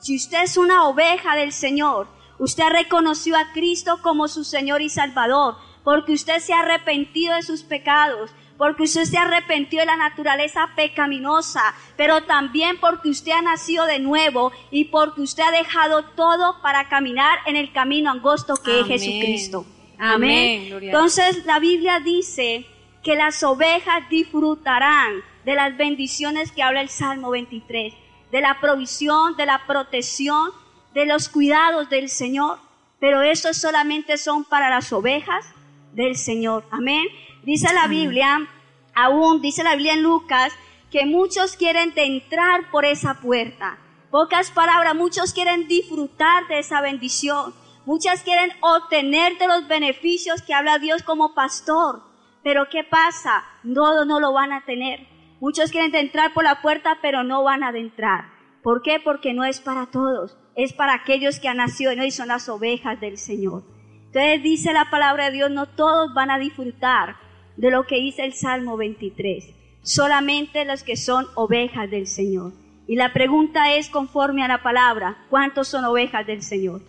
Speaker 1: Si usted es una oveja del Señor, usted reconoció a Cristo como su Señor y Salvador, porque usted se ha arrepentido de sus pecados, porque usted se arrepentió de la naturaleza pecaminosa, pero también porque usted ha nacido de nuevo y porque usted ha dejado todo para caminar en el camino angosto que
Speaker 2: Amén.
Speaker 1: es Jesucristo.
Speaker 2: Amén.
Speaker 1: Entonces la Biblia dice que las ovejas disfrutarán de las bendiciones que habla el Salmo 23, de la provisión, de la protección, de los cuidados del Señor. Pero eso solamente son para las ovejas del Señor. Amén. Dice la Biblia, aún dice la Biblia en Lucas, que muchos quieren de entrar por esa puerta. Pocas palabras, muchos quieren disfrutar de esa bendición. Muchas quieren obtener de los beneficios que habla Dios como pastor. Pero ¿qué pasa? No, no lo van a tener. Muchos quieren entrar por la puerta, pero no van a adentrar. ¿Por qué? Porque no es para todos. Es para aquellos que han nacido ¿no? y son las ovejas del Señor. Entonces dice la palabra de Dios, no todos van a disfrutar de lo que dice el Salmo 23. Solamente los que son ovejas del Señor. Y la pregunta es conforme a la palabra, ¿cuántos son ovejas del Señor?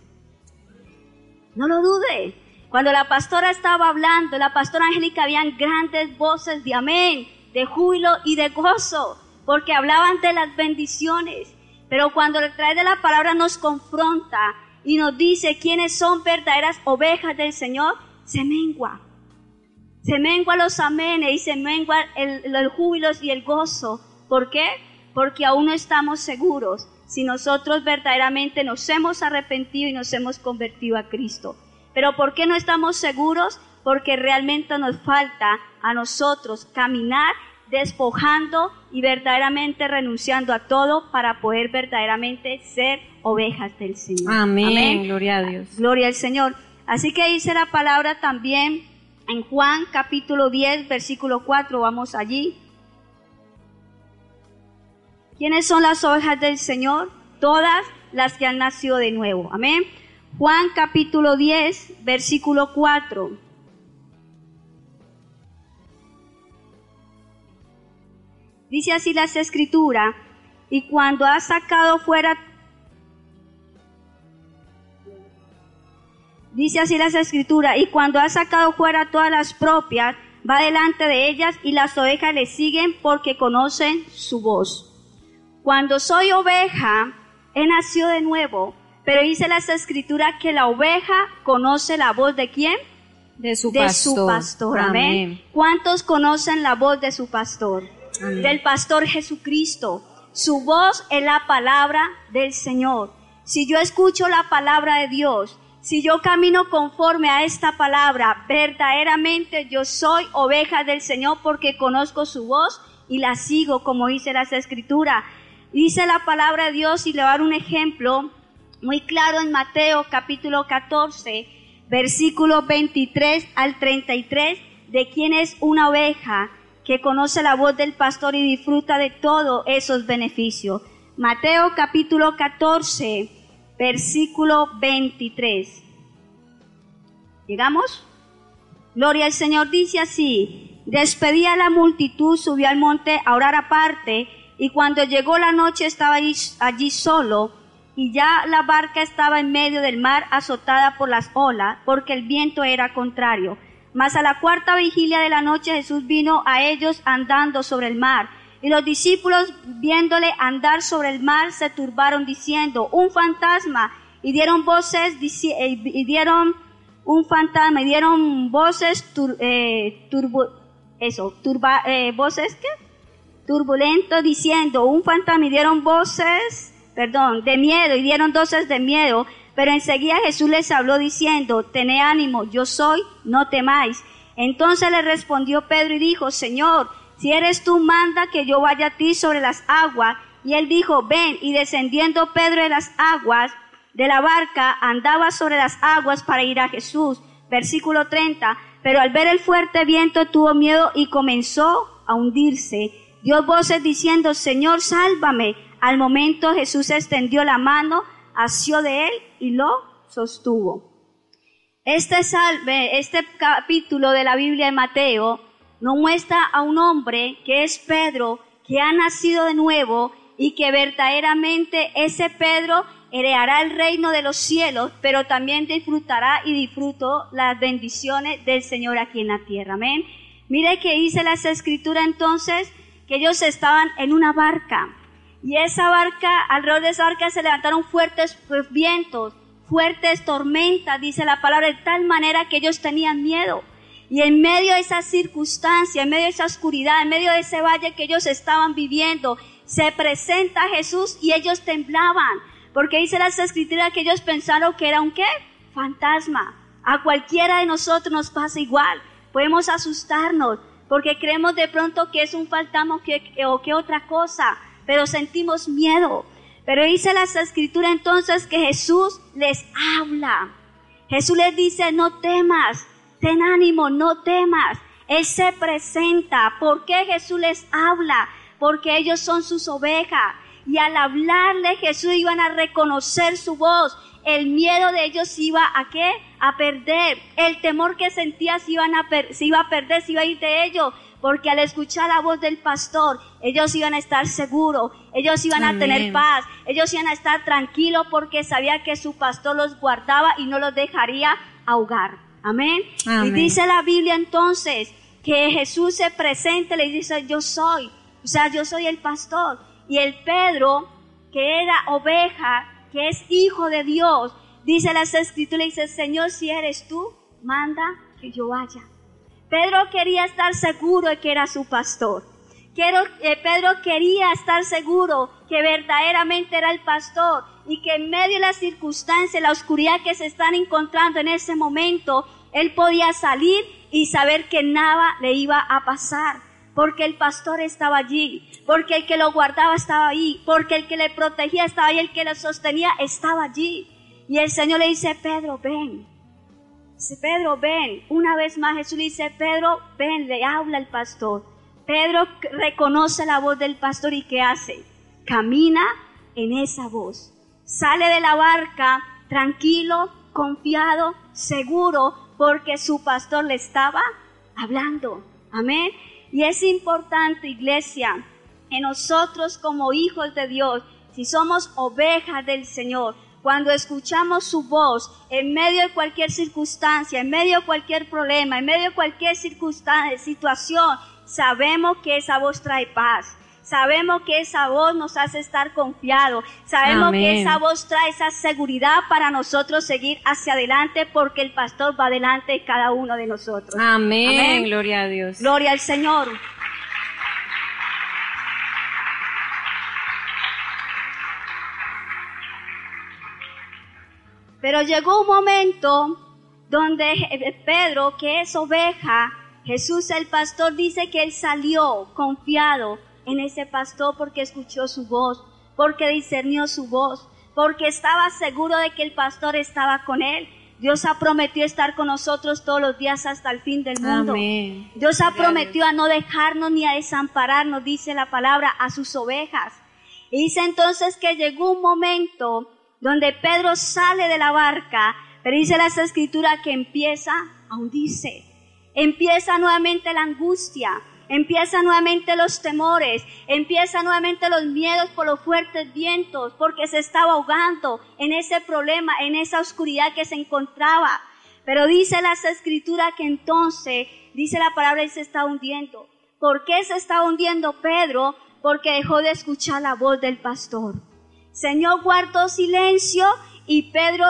Speaker 1: No lo dude. Cuando la pastora estaba hablando, la pastora Angélica, habían grandes voces de amén, de júbilo y de gozo, porque hablaban de las bendiciones. Pero cuando el trae de la palabra nos confronta y nos dice quiénes son verdaderas ovejas del Señor, se mengua. Se mengua los amenes y se mengua el, los júbilos y el gozo. ¿Por qué? Porque aún no estamos seguros si nosotros verdaderamente nos hemos arrepentido y nos hemos convertido a Cristo. Pero ¿por qué no estamos seguros? Porque realmente nos falta a nosotros caminar despojando y verdaderamente renunciando a todo para poder verdaderamente ser ovejas del Señor.
Speaker 2: Amén. Gloria a Dios.
Speaker 1: Gloria al Señor. Así que dice la palabra también en Juan capítulo 10, versículo 4, vamos allí. ¿Quiénes son las ovejas del Señor? Todas las que han nacido de nuevo. Amén. Juan capítulo 10, versículo 4. Dice así las escrituras, y cuando ha sacado fuera Dice así las escrituras, y cuando ha sacado fuera todas las propias, va delante de ellas y las ovejas le siguen porque conocen su voz. Cuando soy oveja, he nacido de nuevo, pero dice las escrituras que la oveja conoce la voz de quién?
Speaker 2: De su
Speaker 1: de
Speaker 2: pastor.
Speaker 1: su pastor. Amén. ¿Cuántos conocen la voz de su pastor?
Speaker 2: Amén.
Speaker 1: Del pastor Jesucristo. Su voz es la palabra del Señor. Si yo escucho la palabra de Dios, si yo camino conforme a esta palabra, verdaderamente yo soy oveja del Señor porque conozco su voz y la sigo como dice las escrituras. Dice la palabra de Dios y le voy a dar un ejemplo muy claro en Mateo capítulo 14, versículo 23 al 33, de quién es una oveja que conoce la voz del pastor y disfruta de todos esos beneficios. Mateo capítulo 14, versículo 23. ¿Llegamos? Gloria al Señor dice así, despedía a la multitud, subió al monte a orar aparte, y cuando llegó la noche estaba allí, solo, y ya la barca estaba en medio del mar azotada por las olas, porque el viento era contrario. Mas a la cuarta vigilia de la noche Jesús vino a ellos andando sobre el mar. Y los discípulos, viéndole andar sobre el mar, se turbaron diciendo, un fantasma. Y dieron voces, eh, y dieron un fantasma, y dieron voces, tur- eh, turbo- eso, turba, eh, voces, ¿qué? Turbulento, diciendo, un fantasma, y dieron voces, perdón, de miedo, y dieron voces de miedo, pero enseguida Jesús les habló diciendo, tened ánimo, yo soy, no temáis. Entonces le respondió Pedro y dijo, Señor, si eres tú, manda que yo vaya a ti sobre las aguas. Y él dijo, ven, y descendiendo Pedro de las aguas, de la barca, andaba sobre las aguas para ir a Jesús. Versículo 30. Pero al ver el fuerte viento tuvo miedo y comenzó a hundirse. Dio voces diciendo, Señor, sálvame. Al momento Jesús extendió la mano, asió de él y lo sostuvo. Este salve, este capítulo de la Biblia de Mateo nos muestra a un hombre que es Pedro, que ha nacido de nuevo y que verdaderamente ese Pedro heredará el reino de los cielos, pero también disfrutará y disfrutó las bendiciones del Señor aquí en la tierra. Amén. Mire que dice las escrituras entonces que ellos estaban en una barca y esa barca, alrededor de esa barca se levantaron fuertes pues, vientos, fuertes tormentas, dice la palabra, de tal manera que ellos tenían miedo. Y en medio de esa circunstancia, en medio de esa oscuridad, en medio de ese valle que ellos estaban viviendo, se presenta Jesús y ellos temblaban. Porque dice las escrituras que ellos pensaron que era un qué? Fantasma. A cualquiera de nosotros nos pasa igual. Podemos asustarnos porque creemos de pronto que es un fantasma o que, otra cosa, pero sentimos miedo. Pero dice las escrituras entonces que Jesús les habla. Jesús les dice, no temas, ten ánimo, no temas. Él se presenta. ¿Por qué Jesús les habla? Porque ellos son sus ovejas. Y al hablarle Jesús iban a reconocer su voz. El miedo de ellos iba a qué? A perder. El temor que sentían se, iban a se iba a perder, se iba a ir de ellos. Porque al escuchar la voz del pastor, ellos iban a estar seguros, ellos iban a tener paz, ellos iban a estar tranquilos porque sabía que su pastor los guardaba y no los dejaría ahogar. Amén. Y dice la Biblia entonces que Jesús se presenta y le dice, yo soy, o sea, yo soy el pastor. Y el Pedro, que era oveja, que es hijo de Dios, dice las escrituras, dice, Señor, si eres tú, manda que yo vaya. Pedro quería estar seguro de que era su pastor. Eh, Pedro quería estar seguro que verdaderamente era el pastor y que en medio de las circunstancias, la oscuridad que se están encontrando en ese momento, él podía salir y saber que nada le iba a pasar, porque el pastor estaba allí, porque el que lo guardaba estaba ahí, porque el que le protegía estaba ahí, el que lo sostenía estaba allí. Y el Señor le dice, Pedro, ven, Dice, Pedro, ven. Una vez más Jesús dice, Pedro, ven, le habla el pastor. Pedro reconoce la voz del pastor y ¿qué hace? Camina en esa voz. Sale de la barca tranquilo, confiado, seguro, porque su pastor le estaba hablando. Amén. Y es importante, iglesia, que nosotros como hijos de Dios, si somos ovejas del Señor, cuando escuchamos su voz en medio de cualquier circunstancia, en medio de cualquier problema, en medio de cualquier circunstancia, situación, sabemos que esa voz trae paz. Sabemos que esa voz nos hace estar confiados. Sabemos que esa voz trae esa seguridad para nosotros seguir hacia adelante porque el pastor va delante de cada uno de nosotros.
Speaker 2: Amén. Gloria a Dios.
Speaker 1: Gloria al Señor. Pero llegó un momento donde Pedro, que es oveja, Jesús el pastor dice que él salió confiado en ese pastor porque escuchó su voz, porque discernió su voz, porque estaba seguro de que el pastor estaba con él. Dios ha prometido estar con nosotros todos los días hasta el fin del mundo. Dios ha prometido a no dejarnos ni a desampararnos, dice la palabra, a sus ovejas. Y dice entonces que llegó un momento donde Pedro sale de la barca, pero dice la escritura que empieza a hundirse. Empieza nuevamente la angustia, empieza nuevamente los temores, empieza nuevamente los miedos por los fuertes vientos, porque se estaba ahogando en ese problema, en esa oscuridad que se encontraba. Pero dice la escritura que entonces, dice la palabra, y se está hundiendo. ¿Por qué se está hundiendo Pedro? Porque dejó de escuchar la voz del pastor. Señor guardó silencio y Pedro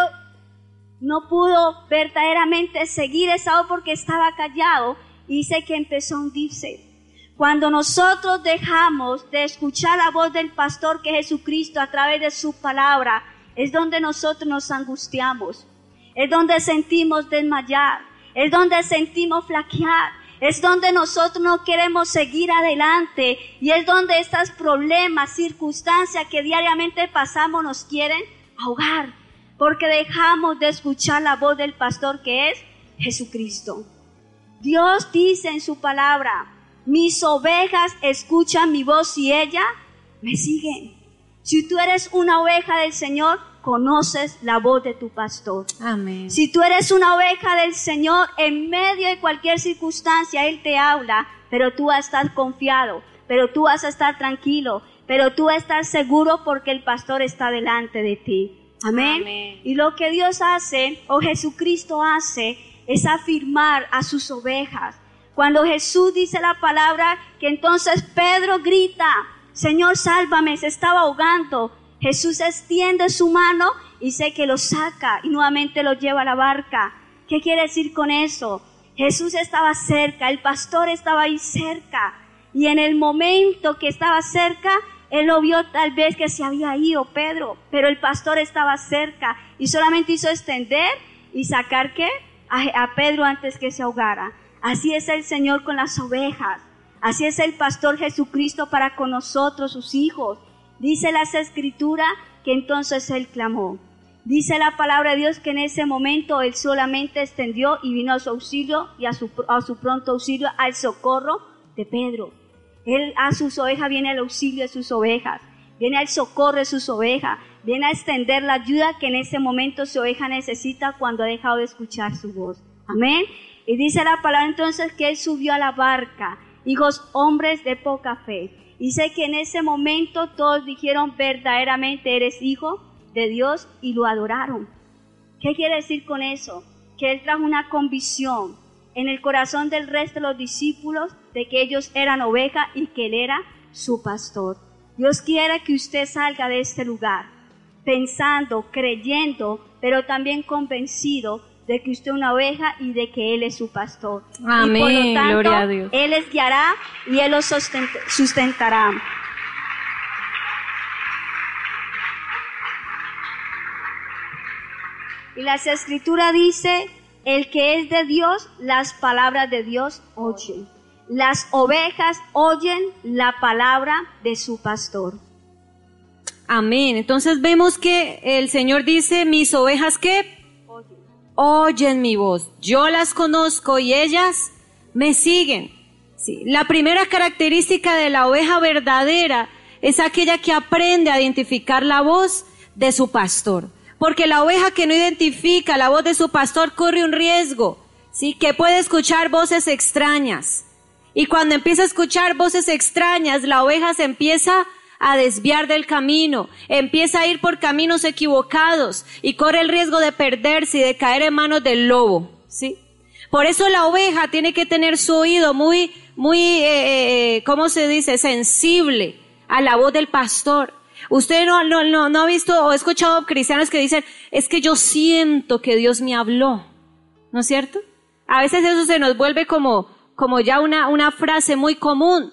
Speaker 1: no pudo verdaderamente seguir esa porque estaba callado y dice que empezó a hundirse. Cuando nosotros dejamos de escuchar la voz del pastor que es Jesucristo a través de su palabra, es donde nosotros nos angustiamos, es donde sentimos desmayar, es donde sentimos flaquear, es donde nosotros no queremos seguir adelante y es donde estos problemas, circunstancias que diariamente pasamos nos quieren ahogar, porque dejamos de escuchar la voz del pastor que es Jesucristo. Dios dice en su palabra, mis ovejas escuchan mi voz y ella me siguen. Si tú eres una oveja del Señor, conoces la voz de tu pastor.
Speaker 2: Amén.
Speaker 1: Si tú eres una oveja del Señor, en medio de cualquier circunstancia, Él te habla, pero tú vas a estar confiado, pero tú vas a estar tranquilo, pero tú vas a estar seguro porque el pastor está delante de ti. Amén.
Speaker 2: Amén.
Speaker 1: Y lo que Dios hace, o Jesucristo hace, es afirmar a sus ovejas. Cuando Jesús dice la palabra, que entonces Pedro grita, Señor, sálvame, se estaba ahogando. Jesús extiende su mano y sé que lo saca y nuevamente lo lleva a la barca. ¿Qué quiere decir con eso? Jesús estaba cerca, el pastor estaba ahí cerca. Y en el momento que estaba cerca, él lo vio tal vez que se había ido Pedro, pero el pastor estaba cerca y solamente hizo extender y sacar qué? A Pedro antes que se ahogara. Así es el Señor con las ovejas. Así es el pastor Jesucristo para con nosotros, sus hijos. Dice las escrituras que entonces él clamó. Dice la palabra de Dios que en ese momento él solamente extendió y vino a su auxilio y a su, a su pronto auxilio al socorro de Pedro. Él a sus ovejas viene al auxilio de sus ovejas, viene al socorro de sus ovejas, viene a extender la ayuda que en ese momento su oveja necesita cuando ha dejado de escuchar su voz. Amén. Y dice la palabra entonces que él subió a la barca, hijos hombres de poca fe. Y sé que en ese momento todos dijeron verdaderamente eres hijo de Dios y lo adoraron. ¿Qué quiere decir con eso? Que él trajo una convicción en el corazón del resto de los discípulos de que ellos eran oveja y que él era su pastor. Dios quiere que usted salga de este lugar pensando, creyendo, pero también convencido de que usted es una oveja y de que Él es su pastor. y por lo
Speaker 2: Amén,
Speaker 1: tanto,
Speaker 2: gloria a Dios.
Speaker 1: Él les guiará y Él los sustentará. Y las escrituras dice, el que es de Dios, las palabras de Dios oye. Las ovejas oyen la palabra de su pastor.
Speaker 2: Amén. Entonces vemos que el Señor dice, mis ovejas que oyen mi voz. Yo las conozco y ellas me siguen. Sí. La primera característica de la oveja verdadera es aquella que aprende a identificar la voz de su pastor. Porque la oveja que no identifica la voz de su pastor corre un riesgo, ¿sí? Que puede escuchar voces extrañas. Y cuando empieza a escuchar voces extrañas, la oveja se empieza a desviar del camino, empieza a ir por caminos equivocados y corre el riesgo de perderse y de caer en manos del lobo, ¿sí? Por eso la oveja tiene que tener su oído muy, muy, eh, eh, ¿cómo se dice? Sensible a la voz del pastor. Usted no, no, no, no ha visto o ha escuchado cristianos que dicen, es que yo siento que Dios me habló. ¿No es cierto? A veces eso se nos vuelve como, como ya una, una frase muy común.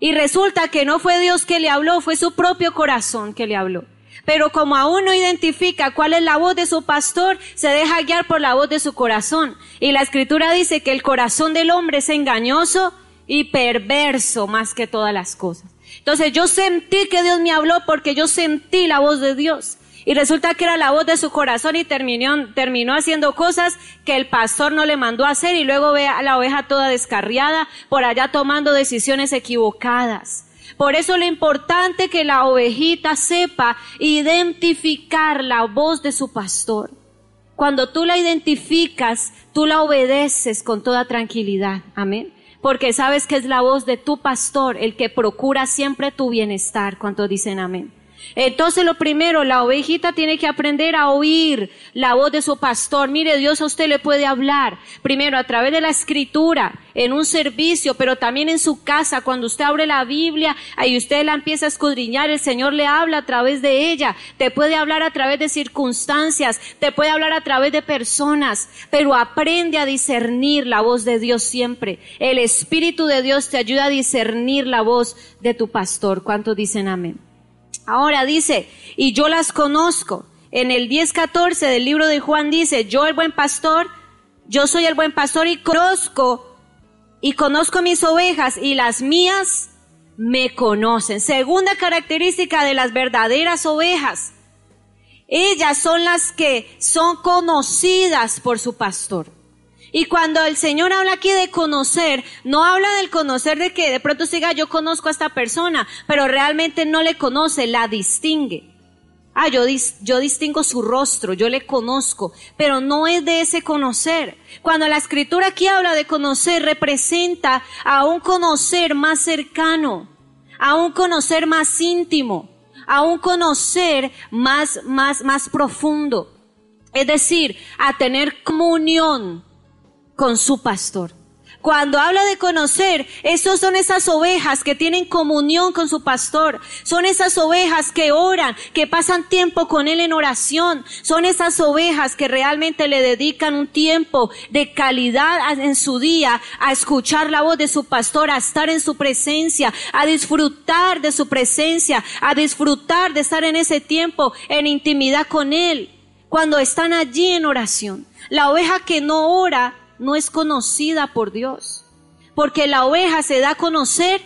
Speaker 2: Y resulta que no fue Dios que le habló, fue su propio corazón que le habló. Pero como aún no identifica cuál es la voz de su pastor, se deja guiar por la voz de su corazón. Y la escritura dice que el corazón del hombre es engañoso y perverso más que todas las cosas. Entonces yo sentí que Dios me habló porque yo sentí la voz de Dios. Y resulta que era la voz de su corazón y terminó, terminó haciendo cosas que el pastor no le mandó hacer y luego ve a la oveja toda descarriada por allá tomando decisiones equivocadas. Por eso lo importante que la ovejita sepa identificar la voz de su pastor. Cuando tú la identificas, tú la obedeces con toda tranquilidad. Amén. Porque sabes que es la voz de tu pastor el que procura siempre tu bienestar. ¿Cuántos dicen amén? Entonces lo primero, la ovejita tiene que aprender a oír la voz de su pastor. Mire, Dios a usted le puede hablar. Primero a través de la escritura, en un servicio, pero también en su casa. Cuando usted abre la Biblia y usted la empieza a escudriñar, el Señor le habla a través de ella. Te puede hablar a través de circunstancias, te puede hablar a través de personas, pero aprende a discernir la voz de Dios siempre. El Espíritu de Dios te ayuda a discernir la voz de tu pastor. ¿Cuántos dicen amén? Ahora dice, y yo las conozco. En el 10.14 del libro de Juan dice, yo el buen pastor, yo soy el buen pastor y conozco, y conozco mis ovejas y las mías me conocen. Segunda característica de las verdaderas ovejas. Ellas son las que son conocidas por su pastor. Y cuando el Señor habla aquí de conocer, no habla del conocer de que de pronto siga yo conozco a esta persona, pero realmente no le conoce, la distingue. Ah, yo, yo distingo su rostro, yo le conozco, pero no es de ese conocer. Cuando la escritura aquí habla de conocer, representa a un conocer más cercano, a un conocer más íntimo, a un conocer más, más, más profundo. Es decir, a tener comunión con su pastor. Cuando habla de conocer, esos son esas ovejas que tienen comunión con su pastor. Son esas ovejas que oran, que pasan tiempo con él en oración. Son esas ovejas que realmente le dedican un tiempo de calidad en su día a escuchar la voz de su pastor, a estar en su presencia, a disfrutar de su presencia, a disfrutar de estar en ese tiempo en intimidad con él. Cuando están allí en oración. La oveja que no ora no es conocida por Dios. Porque la oveja se da a conocer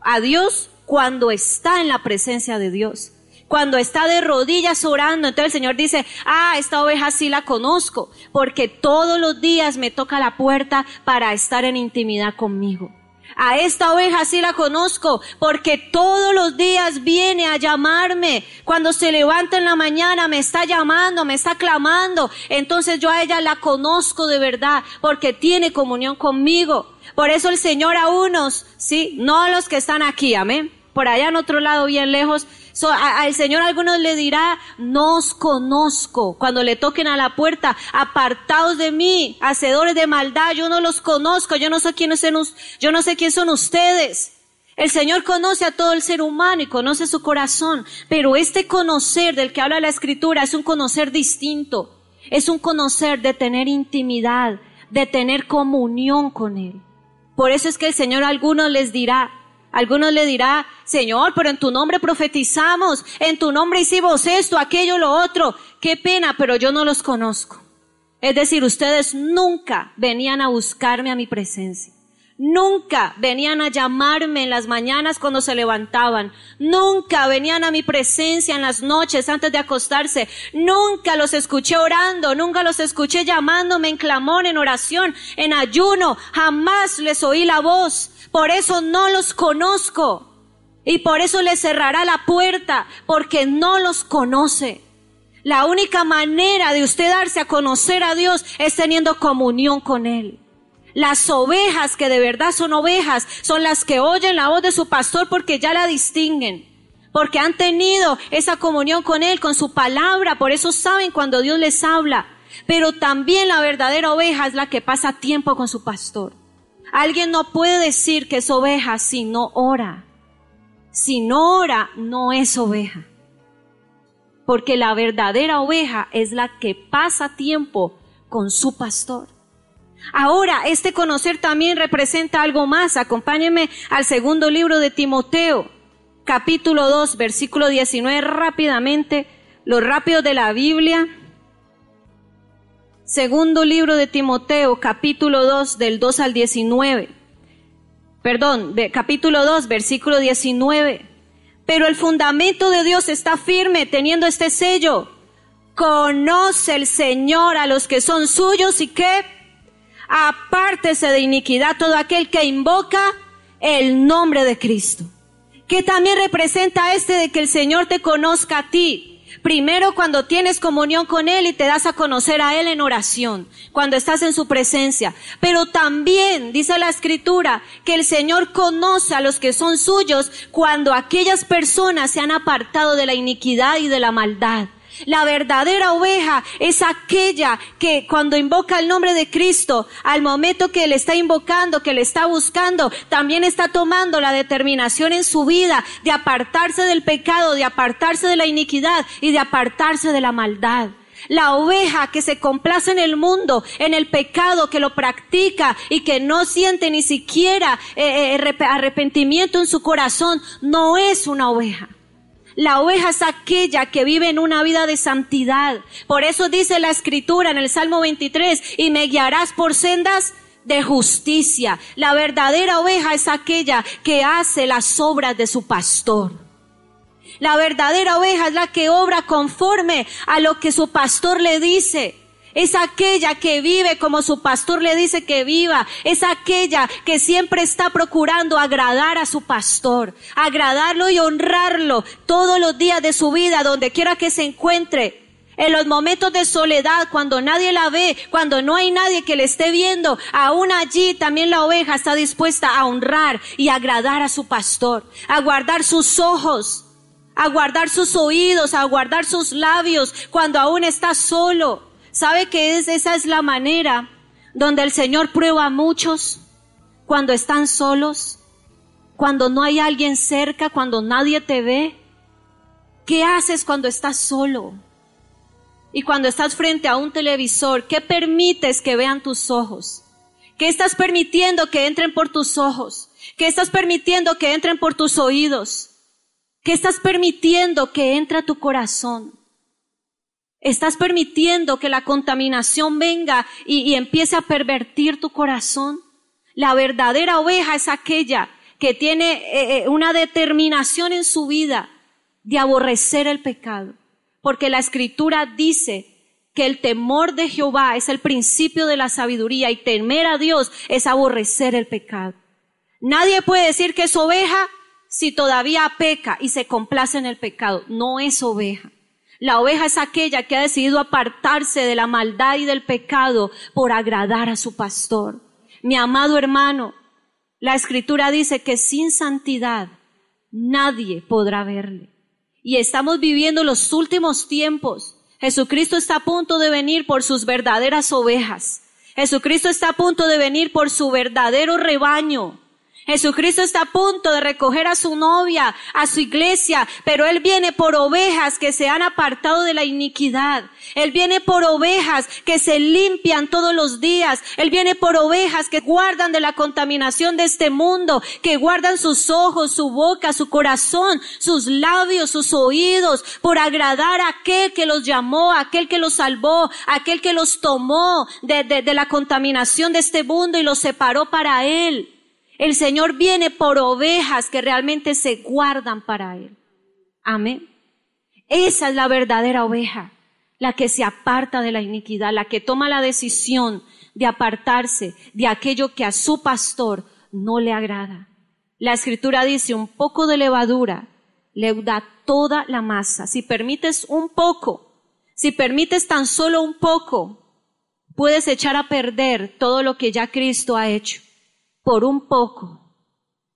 Speaker 2: a Dios cuando está en la presencia de Dios. Cuando está de rodillas orando, entonces el Señor dice, ah, esta oveja sí la conozco, porque todos los días me toca la puerta para estar en intimidad conmigo. A esta oveja sí la conozco porque todos los días viene a llamarme. Cuando se levanta en la mañana me está llamando, me está clamando. Entonces yo a ella la conozco de verdad porque tiene comunión conmigo. Por eso el Señor a unos, sí, no a los que están aquí, amén. Por allá en otro lado bien lejos, al Señor algunos le dirá, no os conozco. Cuando le toquen a la puerta, apartaos de mí, hacedores de maldad, yo no los conozco, yo no sé quiénes son, quién son ustedes. El Señor conoce a todo el ser humano y conoce su corazón, pero este conocer del que habla la Escritura es un conocer distinto, es un conocer de tener intimidad, de tener comunión con Él. Por eso es que el Señor a algunos les dirá, algunos le dirá, Señor, pero en tu nombre profetizamos, en tu nombre hicimos esto, aquello, lo otro. Qué pena, pero yo no los conozco. Es decir, ustedes nunca venían a buscarme a mi presencia. Nunca venían a llamarme en las mañanas cuando se levantaban. Nunca venían a mi presencia en las noches antes de acostarse. Nunca los escuché orando. Nunca los escuché llamándome en clamor, en oración, en ayuno. Jamás les oí la voz. Por eso no los conozco. Y por eso le cerrará la puerta, porque no los conoce. La única manera de usted darse a conocer a Dios es teniendo comunión con Él. Las ovejas que de verdad son ovejas son las que oyen la voz de su pastor porque ya la distinguen, porque han tenido esa comunión con Él, con su palabra, por eso saben cuando Dios les habla. Pero también la verdadera oveja es la que pasa tiempo con su pastor. Alguien no puede decir que es oveja si no ora. Si no ora, no es oveja. Porque la verdadera oveja es la que pasa tiempo con su pastor. Ahora, este conocer también representa algo más. Acompáñenme al segundo libro de Timoteo, capítulo 2, versículo 19, rápidamente, lo rápido de la Biblia. Segundo libro de Timoteo, capítulo 2, del 2 al 19. Perdón, capítulo 2, versículo 19. Pero el fundamento de Dios está firme teniendo este sello. Conoce el Señor a los que son suyos y que apártese de iniquidad todo aquel que invoca el nombre de Cristo. Que también representa este de que el Señor te conozca a ti Primero cuando tienes comunión con Él y te das a conocer a Él en oración, cuando estás en su presencia. Pero también dice la Escritura que el Señor conoce a los que son suyos cuando aquellas personas se han apartado de la iniquidad y de la maldad. La verdadera oveja es aquella que cuando invoca el nombre de Cristo, al momento que le está invocando, que le está buscando, también está tomando la determinación en su vida de apartarse del pecado, de apartarse de la iniquidad y de apartarse de la maldad. La oveja que se complace en el mundo, en el pecado, que lo practica y que no siente ni siquiera eh, eh, arrepentimiento en su corazón, no es una oveja. La oveja es aquella que vive en una vida de santidad. Por eso dice la escritura en el Salmo 23, y me guiarás por sendas de justicia. La verdadera oveja es aquella que hace las obras de su pastor. La verdadera oveja es la que obra conforme a lo que su pastor le dice. Es aquella que vive como su pastor le dice que viva. Es aquella que siempre está procurando agradar a su pastor, agradarlo y honrarlo todos los días de su vida, donde quiera que se encuentre. En los momentos de soledad, cuando nadie la ve, cuando no hay nadie que le esté viendo, aún allí también la oveja está dispuesta a honrar y agradar a su pastor, a guardar sus ojos, a guardar sus oídos, a guardar sus labios cuando aún está solo. ¿Sabe que es, esa es la manera donde el Señor prueba a muchos cuando están solos, cuando no hay alguien cerca, cuando nadie te ve? ¿Qué haces cuando estás solo? Y cuando estás frente a un televisor, ¿qué permites que vean tus ojos? ¿Qué estás permitiendo que entren por tus ojos? ¿Qué estás permitiendo que entren por tus oídos? ¿Qué estás permitiendo que entre tu corazón? Estás permitiendo que la contaminación venga y, empiece a pervertir tu corazón. La verdadera oveja es aquella que tiene eh, eh, una determinación en su vida de aborrecer el pecado. Porque la escritura dice que el temor de Jehová es el principio de la sabiduría y temer a Dios es aborrecer el pecado. Nadie puede decir que es oveja si todavía peca y se complace en el pecado. No es oveja. La oveja es aquella que ha decidido apartarse de la maldad y del pecado por agradar a su pastor. Mi amado hermano, la escritura dice que sin santidad nadie podrá verle. Y estamos viviendo los últimos tiempos. Jesucristo está a punto de venir por sus verdaderas ovejas. Jesucristo está a punto de venir por su verdadero rebaño. Jesucristo está a punto de recoger a su novia, a su iglesia, pero Él viene por ovejas que se han apartado de la iniquidad. Él viene por ovejas que se limpian todos los días. Él viene por ovejas que guardan de la contaminación de este mundo, que guardan sus ojos, su boca, su corazón, sus labios, sus oídos, por agradar a aquel que los llamó, a aquel que los salvó, a aquel que los tomó de, de la contaminación de este mundo y los separó para Él. El Señor viene por ovejas que realmente se guardan para Él. Amén. Esa es la verdadera oveja, la que se aparta de la iniquidad, la que toma la decisión de apartarse de aquello que a su pastor no le agrada. La escritura dice, un poco de levadura le da toda la masa. Si permites un poco, si permites tan solo un poco, puedes echar a perder todo lo que ya Cristo ha hecho por un poco.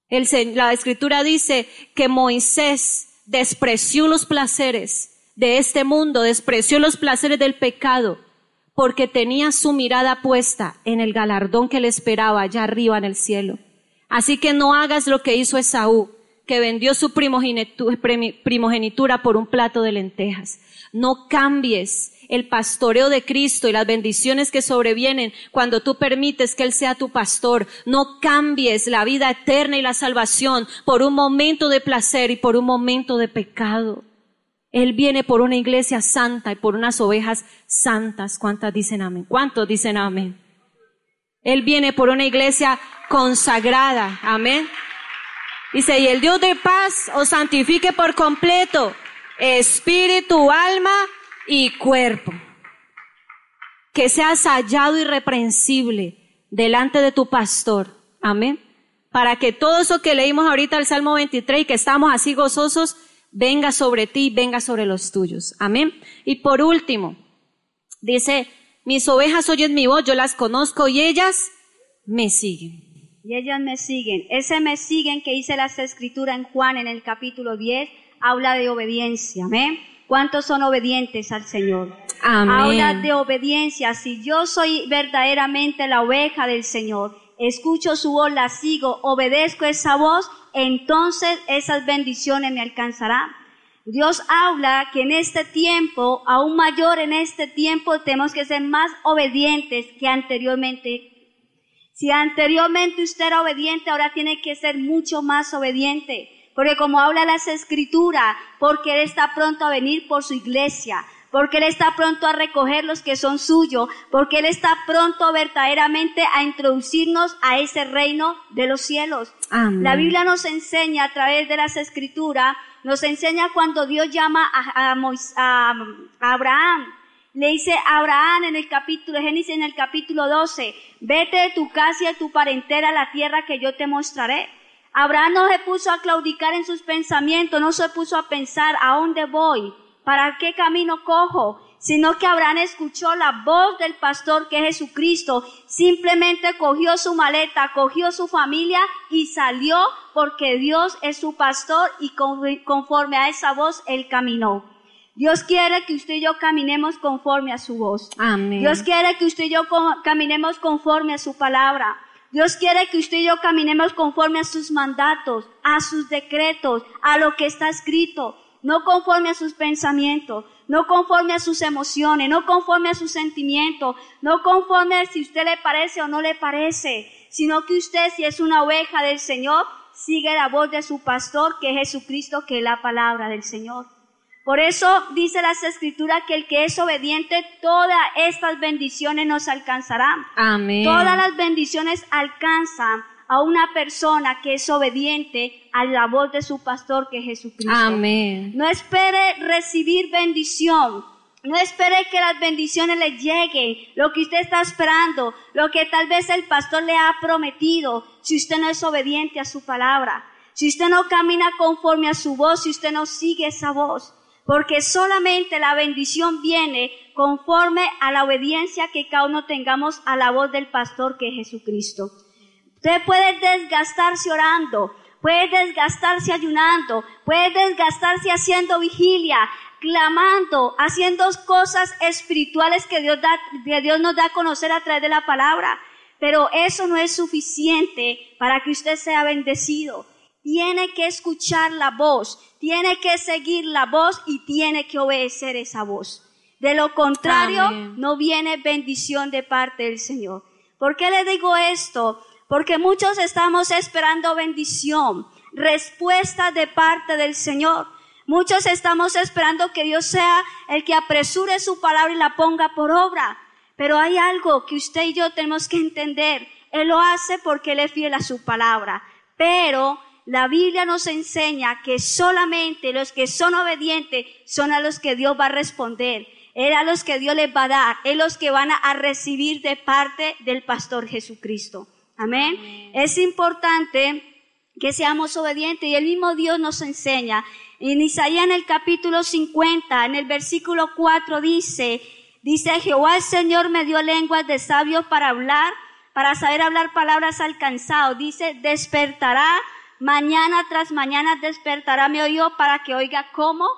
Speaker 2: El, la escritura dice que Moisés despreció los placeres de este mundo, despreció los placeres del pecado, porque tenía su mirada puesta en el galardón que le esperaba allá arriba en el cielo. Así que no hagas lo que hizo Esaú, que vendió su primogenitura por un plato de lentejas. No cambies el pastoreo de Cristo y las bendiciones que sobrevienen cuando tú permites que Él sea tu pastor. No cambies la vida eterna y la salvación por un momento de placer y por un momento de pecado. Él viene por una iglesia santa y por unas ovejas santas. ¿Cuántas dicen amén? ¿Cuántos dicen amén? Él viene por una iglesia consagrada. Amén. Dice, y el Dios de paz os santifique por completo, espíritu, alma y cuerpo. Que seas hallado irreprensible delante de tu pastor. Amén. Para que todo eso que leímos ahorita el Salmo 23 y que estamos así gozosos, venga sobre ti, venga sobre los tuyos. Amén. Y por último, dice, mis ovejas oyen mi voz, yo las conozco y ellas me siguen.
Speaker 1: Y ellas me siguen. Ese me siguen que dice las escrituras en Juan en el capítulo 10, habla de obediencia. Amén. ¿Cuántos son obedientes al Señor?
Speaker 2: Amén.
Speaker 1: Habla de obediencia. Si yo soy verdaderamente la oveja del Señor, escucho su voz, la sigo, obedezco esa voz, entonces esas bendiciones me alcanzarán. Dios habla que en este tiempo, aún mayor en este tiempo, tenemos que ser más obedientes que anteriormente. Si anteriormente usted era obediente, ahora tiene que ser mucho más obediente. Porque como habla las escrituras, porque Él está pronto a venir por su iglesia, porque Él está pronto a recoger los que son suyos, porque Él está pronto verdaderamente a introducirnos a ese reino de los cielos.
Speaker 2: Amén.
Speaker 1: La Biblia nos enseña a través de las escrituras, nos enseña cuando Dios llama a, a Mois- a- a Abraham. Le dice a Abraham en el capítulo, Génesis en el capítulo 12, vete de tu casa y de tu parentela a la tierra que yo te mostraré. Abraham no se puso a claudicar en sus pensamientos, no se puso a pensar a dónde voy, para qué camino cojo, sino que Abraham escuchó la voz del pastor que es Jesucristo, simplemente cogió su maleta, cogió su familia y salió porque Dios es su pastor y con- conforme a esa voz él caminó. Dios quiere que usted y yo caminemos conforme a su voz.
Speaker 2: Amén.
Speaker 1: Dios quiere que usted y yo caminemos conforme a su palabra. Dios quiere que usted y yo caminemos conforme a sus mandatos, a sus decretos, a lo que está escrito, no conforme a sus pensamientos, no conforme a sus emociones, no conforme a sus sentimientos, no conforme a si usted le parece o no le parece, sino que usted si es una oveja del Señor, sigue la voz de su pastor, que es Jesucristo, que es la palabra del Señor. Por eso dice las escrituras que el que es obediente, todas estas bendiciones nos alcanzarán.
Speaker 2: Amén.
Speaker 1: Todas las bendiciones alcanzan a una persona que es obediente a la voz de su pastor que es Jesucristo.
Speaker 2: Amén.
Speaker 1: No espere recibir bendición. No espere que las bendiciones le lleguen, lo que usted está esperando, lo que tal vez el pastor le ha prometido, si usted no es obediente a su palabra, si usted no camina conforme a su voz, si usted no sigue esa voz, porque solamente la bendición viene conforme a la obediencia que cada uno tengamos a la voz del pastor que es Jesucristo. Usted puede desgastarse orando, puede desgastarse ayunando, puede desgastarse haciendo vigilia, clamando, haciendo cosas espirituales que Dios, da, que Dios nos da a conocer a través de la palabra. Pero eso no es suficiente para que usted sea bendecido. Tiene que escuchar la voz, tiene que seguir la voz y tiene que obedecer esa voz. De lo contrario,
Speaker 2: Amén.
Speaker 1: no viene bendición de parte del Señor. ¿Por qué le digo esto? Porque muchos estamos esperando bendición, respuesta de parte del Señor. Muchos estamos esperando que Dios sea el que apresure su palabra y la ponga por obra. Pero hay algo que usted y yo tenemos que entender. Él lo hace porque Él es fiel a su palabra. Pero la Biblia nos enseña que solamente los que son obedientes son a los que Dios va a responder. Él a los que Dios les va a dar. Es los que van a, a recibir de parte del pastor Jesucristo. Amén. Es importante que seamos obedientes y el mismo Dios nos enseña. En Isaías en el capítulo 50, en el versículo 4 dice, dice Jehová el Señor me dio lenguas de sabios para hablar, para saber hablar palabras alcanzados. Dice, despertará mañana tras mañana despertará mi oído para que oiga como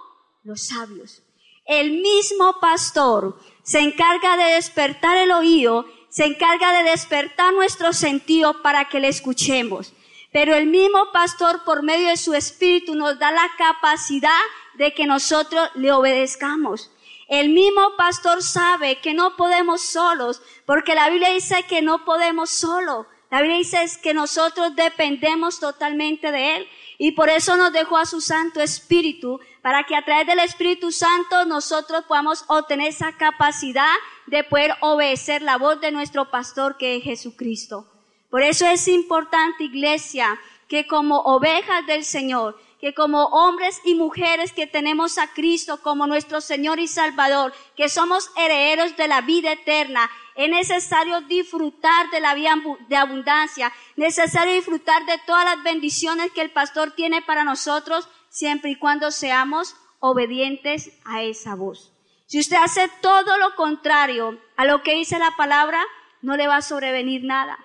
Speaker 1: los sabios. El mismo pastor se encarga de despertar el oído, se encarga de despertar nuestro sentido para que le escuchemos. Pero el mismo pastor por medio de su espíritu nos da la capacidad de que nosotros le obedezcamos. El mismo pastor sabe que no podemos solos, porque la Biblia dice que no podemos solo. La Biblia dice es que nosotros dependemos totalmente de Él y por eso nos dejó a su Santo Espíritu, para que a través del Espíritu Santo nosotros podamos obtener esa capacidad de poder obedecer la voz de nuestro pastor que es Jesucristo. Por eso es importante, iglesia, que como ovejas del Señor, que como hombres y mujeres que tenemos a Cristo como nuestro Señor y Salvador, que somos herederos de la vida eterna, es necesario disfrutar de la vida de abundancia, necesario disfrutar de todas las bendiciones que el pastor tiene para nosotros siempre y cuando seamos obedientes a esa voz. Si usted hace todo lo contrario a lo que dice la palabra, no le va a sobrevenir nada.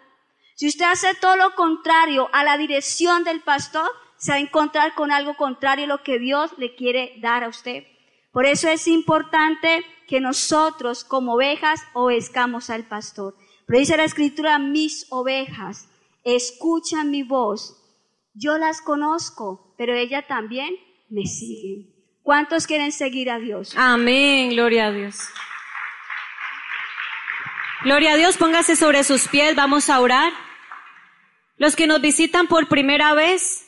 Speaker 1: Si usted hace todo lo contrario a la dirección del pastor, se va a encontrar con algo contrario a lo que Dios le quiere dar a usted. Por eso es importante que nosotros como ovejas obedezcamos al pastor. Pero dice la escritura, mis ovejas escuchan mi voz. Yo las conozco, pero ellas también me siguen. ¿Cuántos quieren seguir a Dios?
Speaker 2: Amén, gloria a Dios. Gloria a Dios, póngase sobre sus pies, vamos a orar. Los que nos visitan por primera vez,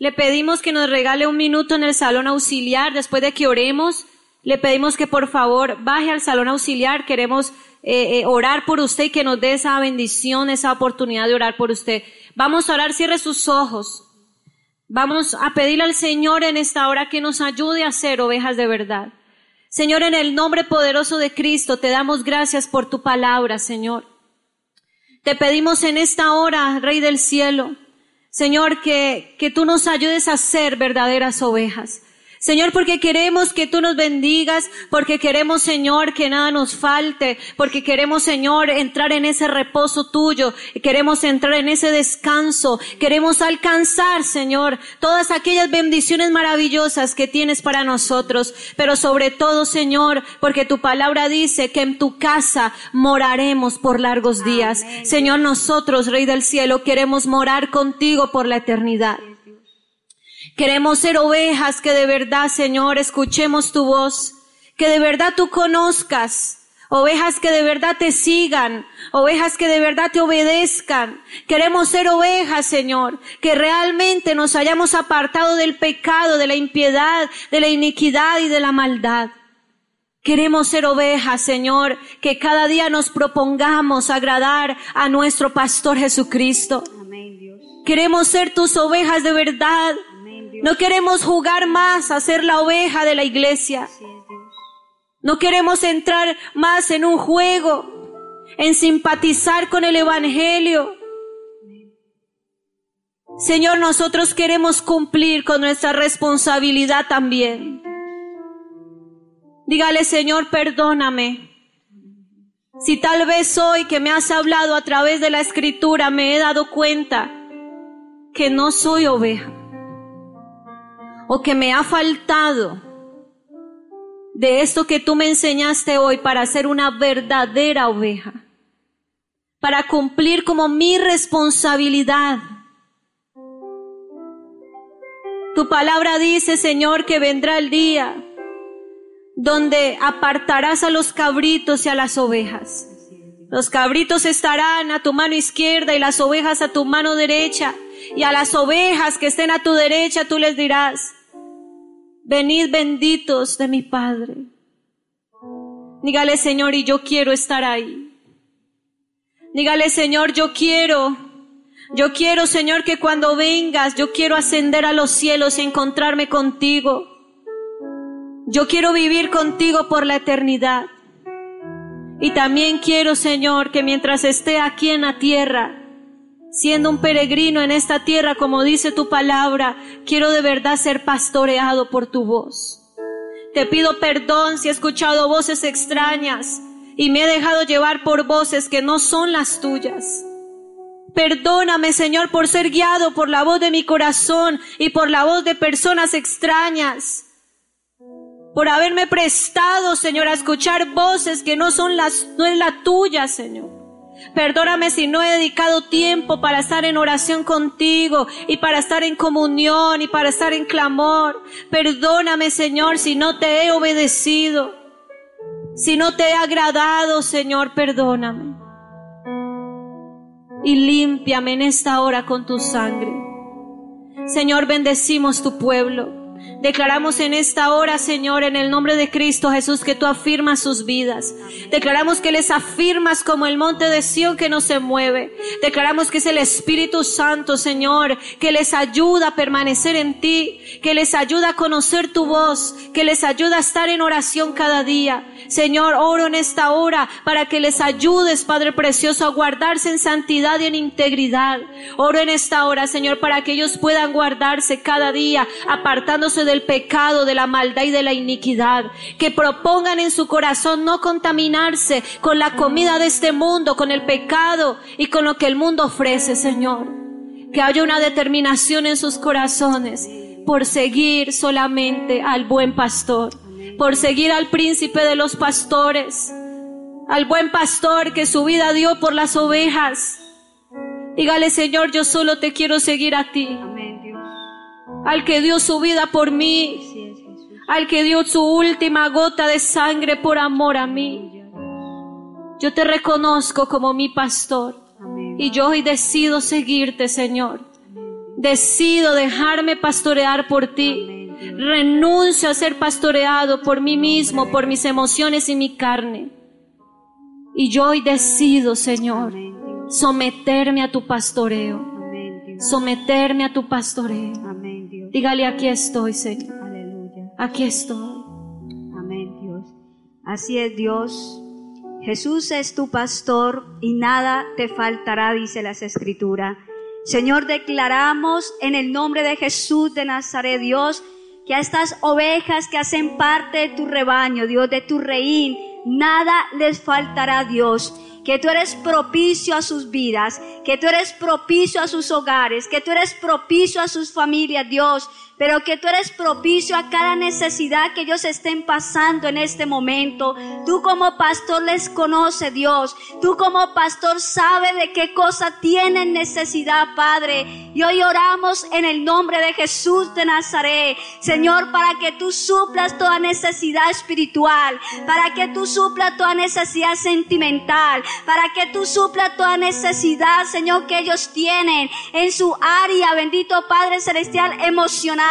Speaker 2: le pedimos que nos regale un minuto en el salón auxiliar después de que oremos. Le pedimos que por favor baje al salón auxiliar. Queremos eh, eh, orar por usted y que nos dé esa bendición, esa oportunidad de orar por usted. Vamos a orar, cierre sus ojos. Vamos a pedirle al Señor en esta hora que nos ayude a ser ovejas de verdad. Señor, en el nombre poderoso de Cristo, te damos gracias por tu palabra, Señor. Te pedimos en esta hora, Rey del Cielo, Señor, que, que tú nos ayudes a ser verdaderas ovejas. Señor, porque queremos que tú nos bendigas, porque queremos, Señor, que nada nos falte, porque queremos, Señor, entrar en ese reposo tuyo, queremos entrar en ese descanso, queremos alcanzar, Señor, todas aquellas bendiciones maravillosas que tienes para nosotros, pero sobre todo, Señor, porque tu palabra dice que en tu casa moraremos por largos días. Señor, nosotros, Rey del Cielo, queremos morar contigo por la eternidad. Queremos ser ovejas que de verdad, Señor, escuchemos tu voz, que de verdad tú conozcas, ovejas que de verdad te sigan, ovejas que de verdad te obedezcan. Queremos ser ovejas, Señor, que realmente nos hayamos apartado del pecado, de la impiedad, de la iniquidad y de la maldad. Queremos ser ovejas, Señor, que cada día nos propongamos agradar a nuestro pastor Jesucristo.
Speaker 1: Amén, Dios.
Speaker 2: Queremos ser tus ovejas de verdad. No queremos jugar más a ser la oveja de la iglesia. No queremos entrar más en un juego, en simpatizar con el Evangelio. Señor, nosotros queremos cumplir con nuestra responsabilidad también. Dígale, Señor, perdóname. Si tal vez hoy que me has hablado a través de la escritura me he dado cuenta que no soy oveja o que me ha faltado de esto que tú me enseñaste hoy para ser una verdadera oveja, para cumplir como mi responsabilidad. Tu palabra dice, Señor, que vendrá el día donde apartarás a los cabritos y a las ovejas. Los cabritos estarán a tu mano izquierda y las ovejas a tu mano derecha. Y a las ovejas que estén a tu derecha tú les dirás, venid benditos de mi Padre. Dígale, Señor, y yo quiero estar ahí. Dígale, Señor, yo quiero, yo quiero, Señor, que cuando vengas, yo quiero ascender a los cielos y encontrarme contigo. Yo quiero vivir contigo por la eternidad. Y también quiero, Señor, que mientras esté aquí en la tierra, siendo un peregrino en esta tierra, como dice tu palabra, quiero de verdad ser pastoreado por tu voz. Te pido perdón si he escuchado voces extrañas y me he dejado llevar por voces que no son las tuyas. Perdóname, Señor, por ser guiado por la voz de mi corazón y por la voz de personas extrañas. Por haberme prestado, Señor, a escuchar voces que no son las, no es la tuya, Señor. Perdóname si no he dedicado tiempo para estar en oración contigo y para estar en comunión y para estar en clamor. Perdóname, Señor, si no te he obedecido. Si no te he agradado, Señor, perdóname. Y límpiame en esta hora con tu sangre. Señor, bendecimos tu pueblo. Declaramos en esta hora, Señor, en el nombre de Cristo Jesús, que tú afirmas sus vidas. Declaramos que les afirmas como el monte de Sión que no se mueve. Declaramos que es el Espíritu Santo, Señor, que les ayuda a permanecer en ti, que les ayuda a conocer tu voz, que les ayuda a estar en oración cada día. Señor, oro en esta hora para que les ayudes, Padre Precioso, a guardarse en santidad y en integridad. Oro en esta hora, Señor, para que ellos puedan guardarse cada día, apartándose de del pecado, de la maldad y de la iniquidad. Que propongan en su corazón no contaminarse con la comida de este mundo, con el pecado y con lo que el mundo ofrece, Señor. Que haya una determinación en sus corazones por seguir solamente al buen pastor, por seguir al príncipe de los pastores, al buen pastor que su vida dio por las ovejas. Dígale, Señor, yo solo te quiero seguir a ti. Al que dio su vida por mí, al que dio su última gota de sangre por amor a mí. Yo te reconozco como mi pastor y yo hoy decido seguirte, Señor. Decido dejarme pastorear por ti. Renuncio a ser pastoreado por mí mismo, por mis emociones y mi carne. Y yo hoy decido, Señor, someterme a tu pastoreo. Someterme a tu pastoreo.
Speaker 1: Amén, Dios.
Speaker 2: Dígale, aquí estoy, Señor.
Speaker 1: Aleluya.
Speaker 2: Aquí estoy.
Speaker 1: Amén, Dios. Así es, Dios. Jesús es tu pastor y nada te faltará, dice las escrituras. Señor, declaramos en el nombre de Jesús de Nazaret, Dios, que a estas ovejas que hacen parte de tu rebaño, Dios, de tu reín, nada les faltará, Dios. Que tú eres propicio a sus vidas, que tú eres propicio a sus hogares, que tú eres propicio a sus familias, Dios pero que tú eres propicio a cada necesidad que ellos estén pasando en este momento. Tú como pastor les conoce, Dios. Tú como pastor sabes de qué cosa tienen necesidad, Padre. Y hoy oramos en el nombre de Jesús de Nazaret, Señor, para que tú suplas toda necesidad espiritual, para que tú suplas toda necesidad sentimental, para que tú suplas toda necesidad, Señor, que ellos tienen en su área, bendito Padre Celestial, emocional.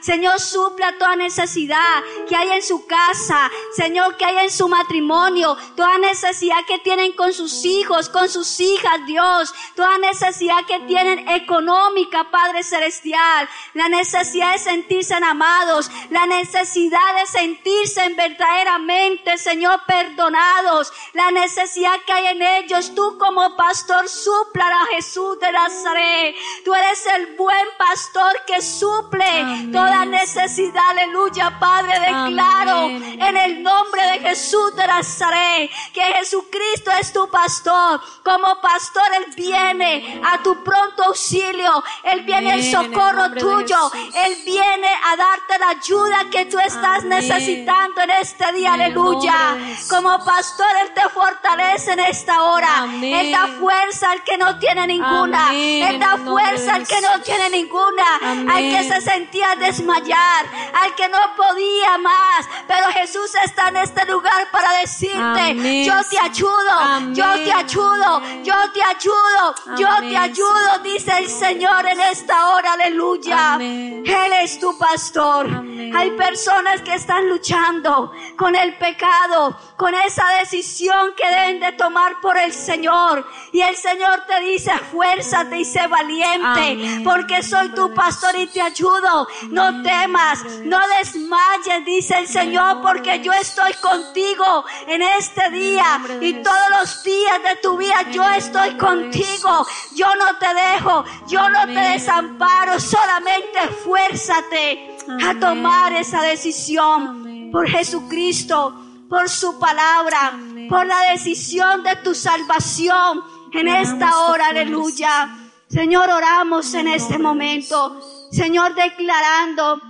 Speaker 1: Señor, supla toda necesidad que hay en su casa, Señor, que hay en su matrimonio, toda necesidad que tienen con sus hijos, con sus hijas, Dios, toda necesidad que tienen económica, Padre Celestial, la necesidad de sentirse amados, la necesidad de sentirse verdaderamente, Señor, perdonados, la necesidad que hay en ellos, tú como pastor, supla a Jesús de Nazaret, tú eres el buen pastor que suple
Speaker 2: Amén.
Speaker 1: toda necesidad, aleluya, Padre, declaro
Speaker 2: Amén.
Speaker 1: en el nombre de Jesús de Nazaret que Jesucristo es tu pastor. Como pastor, Él viene a tu pronto auxilio, Él viene en socorro tuyo. Él viene a darte la ayuda que tú estás
Speaker 2: Amén.
Speaker 1: necesitando en este día,
Speaker 2: En
Speaker 1: aleluya. Como pastor, Él te fortalece en esta hora. Él da fuerza al que no tiene ninguna, Él da fuerza al que no tiene ninguna, al que se sentía desmayar, al que no podía más. Pero Jesús está en este lugar para decirte,
Speaker 2: Amén.
Speaker 1: yo te ayudo,
Speaker 2: Amén.
Speaker 1: yo te ayudo, yo te ayudo, yo te ayudo, dice el Señor en esta hora, aleluya. Él es tu pastor. Hay personas que están luchando con el pecado, con esa decisión que deben de tomar por el Señor. Y el Señor te dice, fuérzate y sé valiente, porque soy tu pastor y te ayudo. No temas, no desmayes, dice el Señor, porque yo estoy contigo en este día y todos los días de tu vida yo estoy contigo. Yo no te dejo, yo no te desamparo, solamente fuérzate a tomar esa decisión por Jesucristo, por su palabra, por la decisión de tu salvación en esta hora, aleluya. Señor, oramos en este momento, Señor, declarando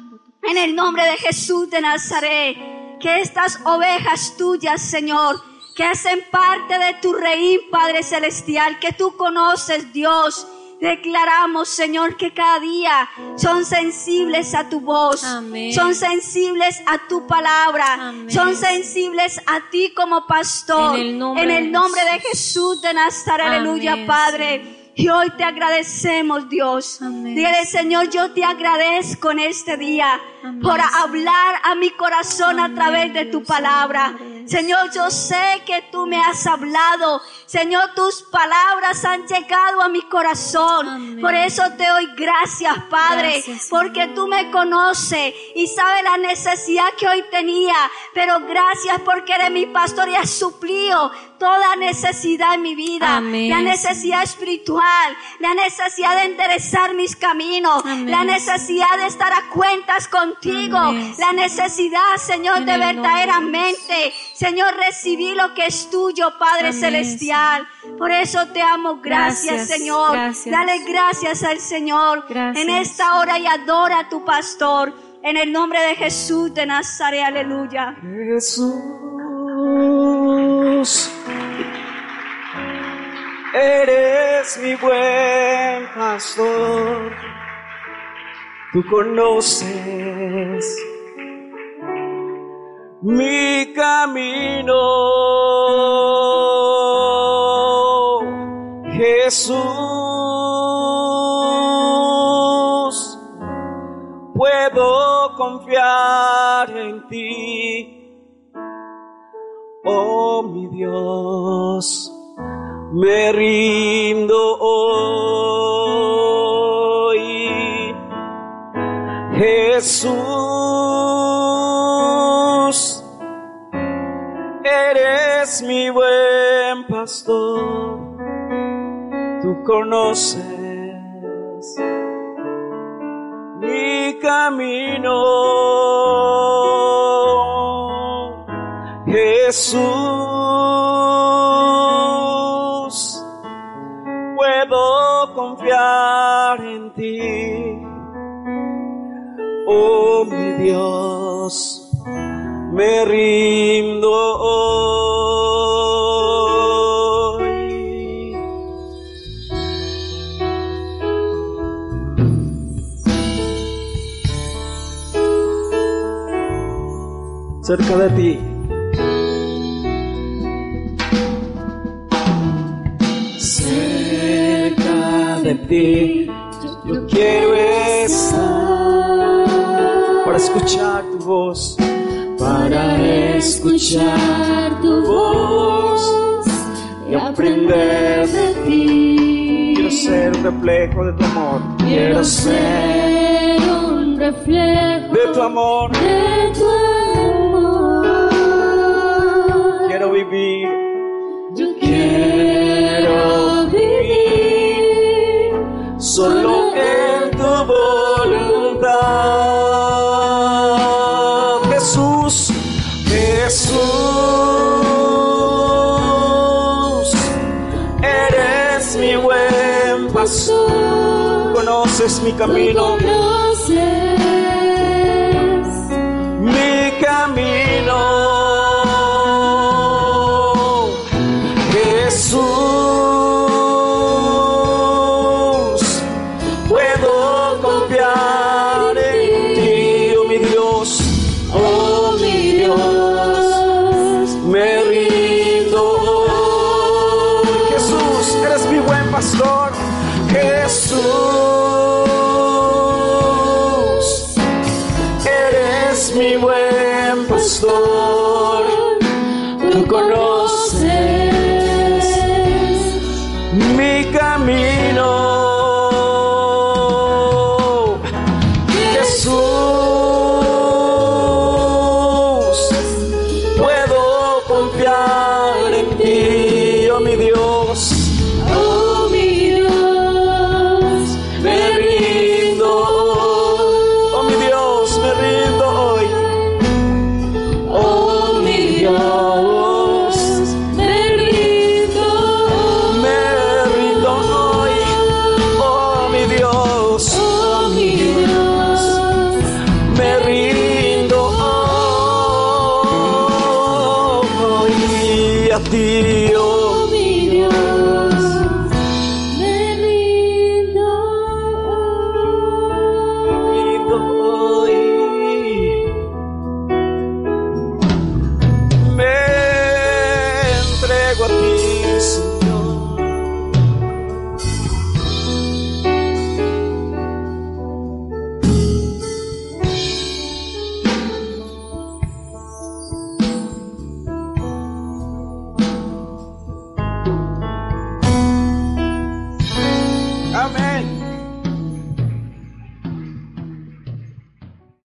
Speaker 1: en el nombre de Jesús de Nazaret que estas ovejas tuyas, Señor, que hacen parte de tu reín, Padre Celestial, que tú conoces, Dios. Declaramos, Señor, que cada día son sensibles a tu voz,
Speaker 2: Amén.
Speaker 1: son sensibles a tu palabra,
Speaker 2: Amén.
Speaker 1: son sensibles a ti como pastor.
Speaker 2: En el nombre
Speaker 1: En el
Speaker 2: de
Speaker 1: nombre de
Speaker 2: Jesús.
Speaker 1: Jesús de Nazaret, aleluya, Padre. Y hoy te agradecemos, Dios.
Speaker 2: Amén.
Speaker 1: Dígale, Señor, yo te agradezco en este día
Speaker 2: Amén,
Speaker 1: por hablar a mi corazón a través de tu palabra. Señor, yo sé que tú me has hablado. Señor, tus palabras han llegado a mi corazón.
Speaker 2: Amén.
Speaker 1: Por eso te doy gracias, Padre,
Speaker 2: Gracias,
Speaker 1: porque tú me conoces y sabes la necesidad que hoy tenía. Pero gracias porque eres mi pastor y has suplido toda necesidad en mi vida.
Speaker 2: Amén,
Speaker 1: La necesidad espiritual, la necesidad de enderezar mis caminos,
Speaker 2: Amén.
Speaker 1: la necesidad de estar a cuentas contigo,
Speaker 2: Amén,
Speaker 1: la necesidad, Señor,
Speaker 2: En
Speaker 1: de verdaderamente, Señor, recibir lo que es tuyo, Padre
Speaker 2: Amén,
Speaker 1: Celestial. Por eso te amo. Gracias,
Speaker 2: Gracias,
Speaker 1: Señor.
Speaker 2: gracias.
Speaker 1: Dale gracias al Señor
Speaker 2: Gracias.
Speaker 1: en esta hora y adora a tu pastor. En el nombre de Jesús de Nazaret, aleluya.
Speaker 3: Jesús, eres mi buen pastor. Tú conoces mi camino, Jesús. Puedo confiar en ti, oh mi Dios, me rindo hoy. Jesús, eres mi buen pastor, tú conoces mi camino, Jesús, puedo confiar en ti, oh mi Dios, me rindo hoy. cerca de ti. Ti, yo quiero estar para escuchar tu voz, para escuchar tu voz y aprender de ti. Quiero ser un reflejo de tu amor, quiero ser
Speaker 4: un reflejo
Speaker 3: de tu amor,
Speaker 4: de tu amor.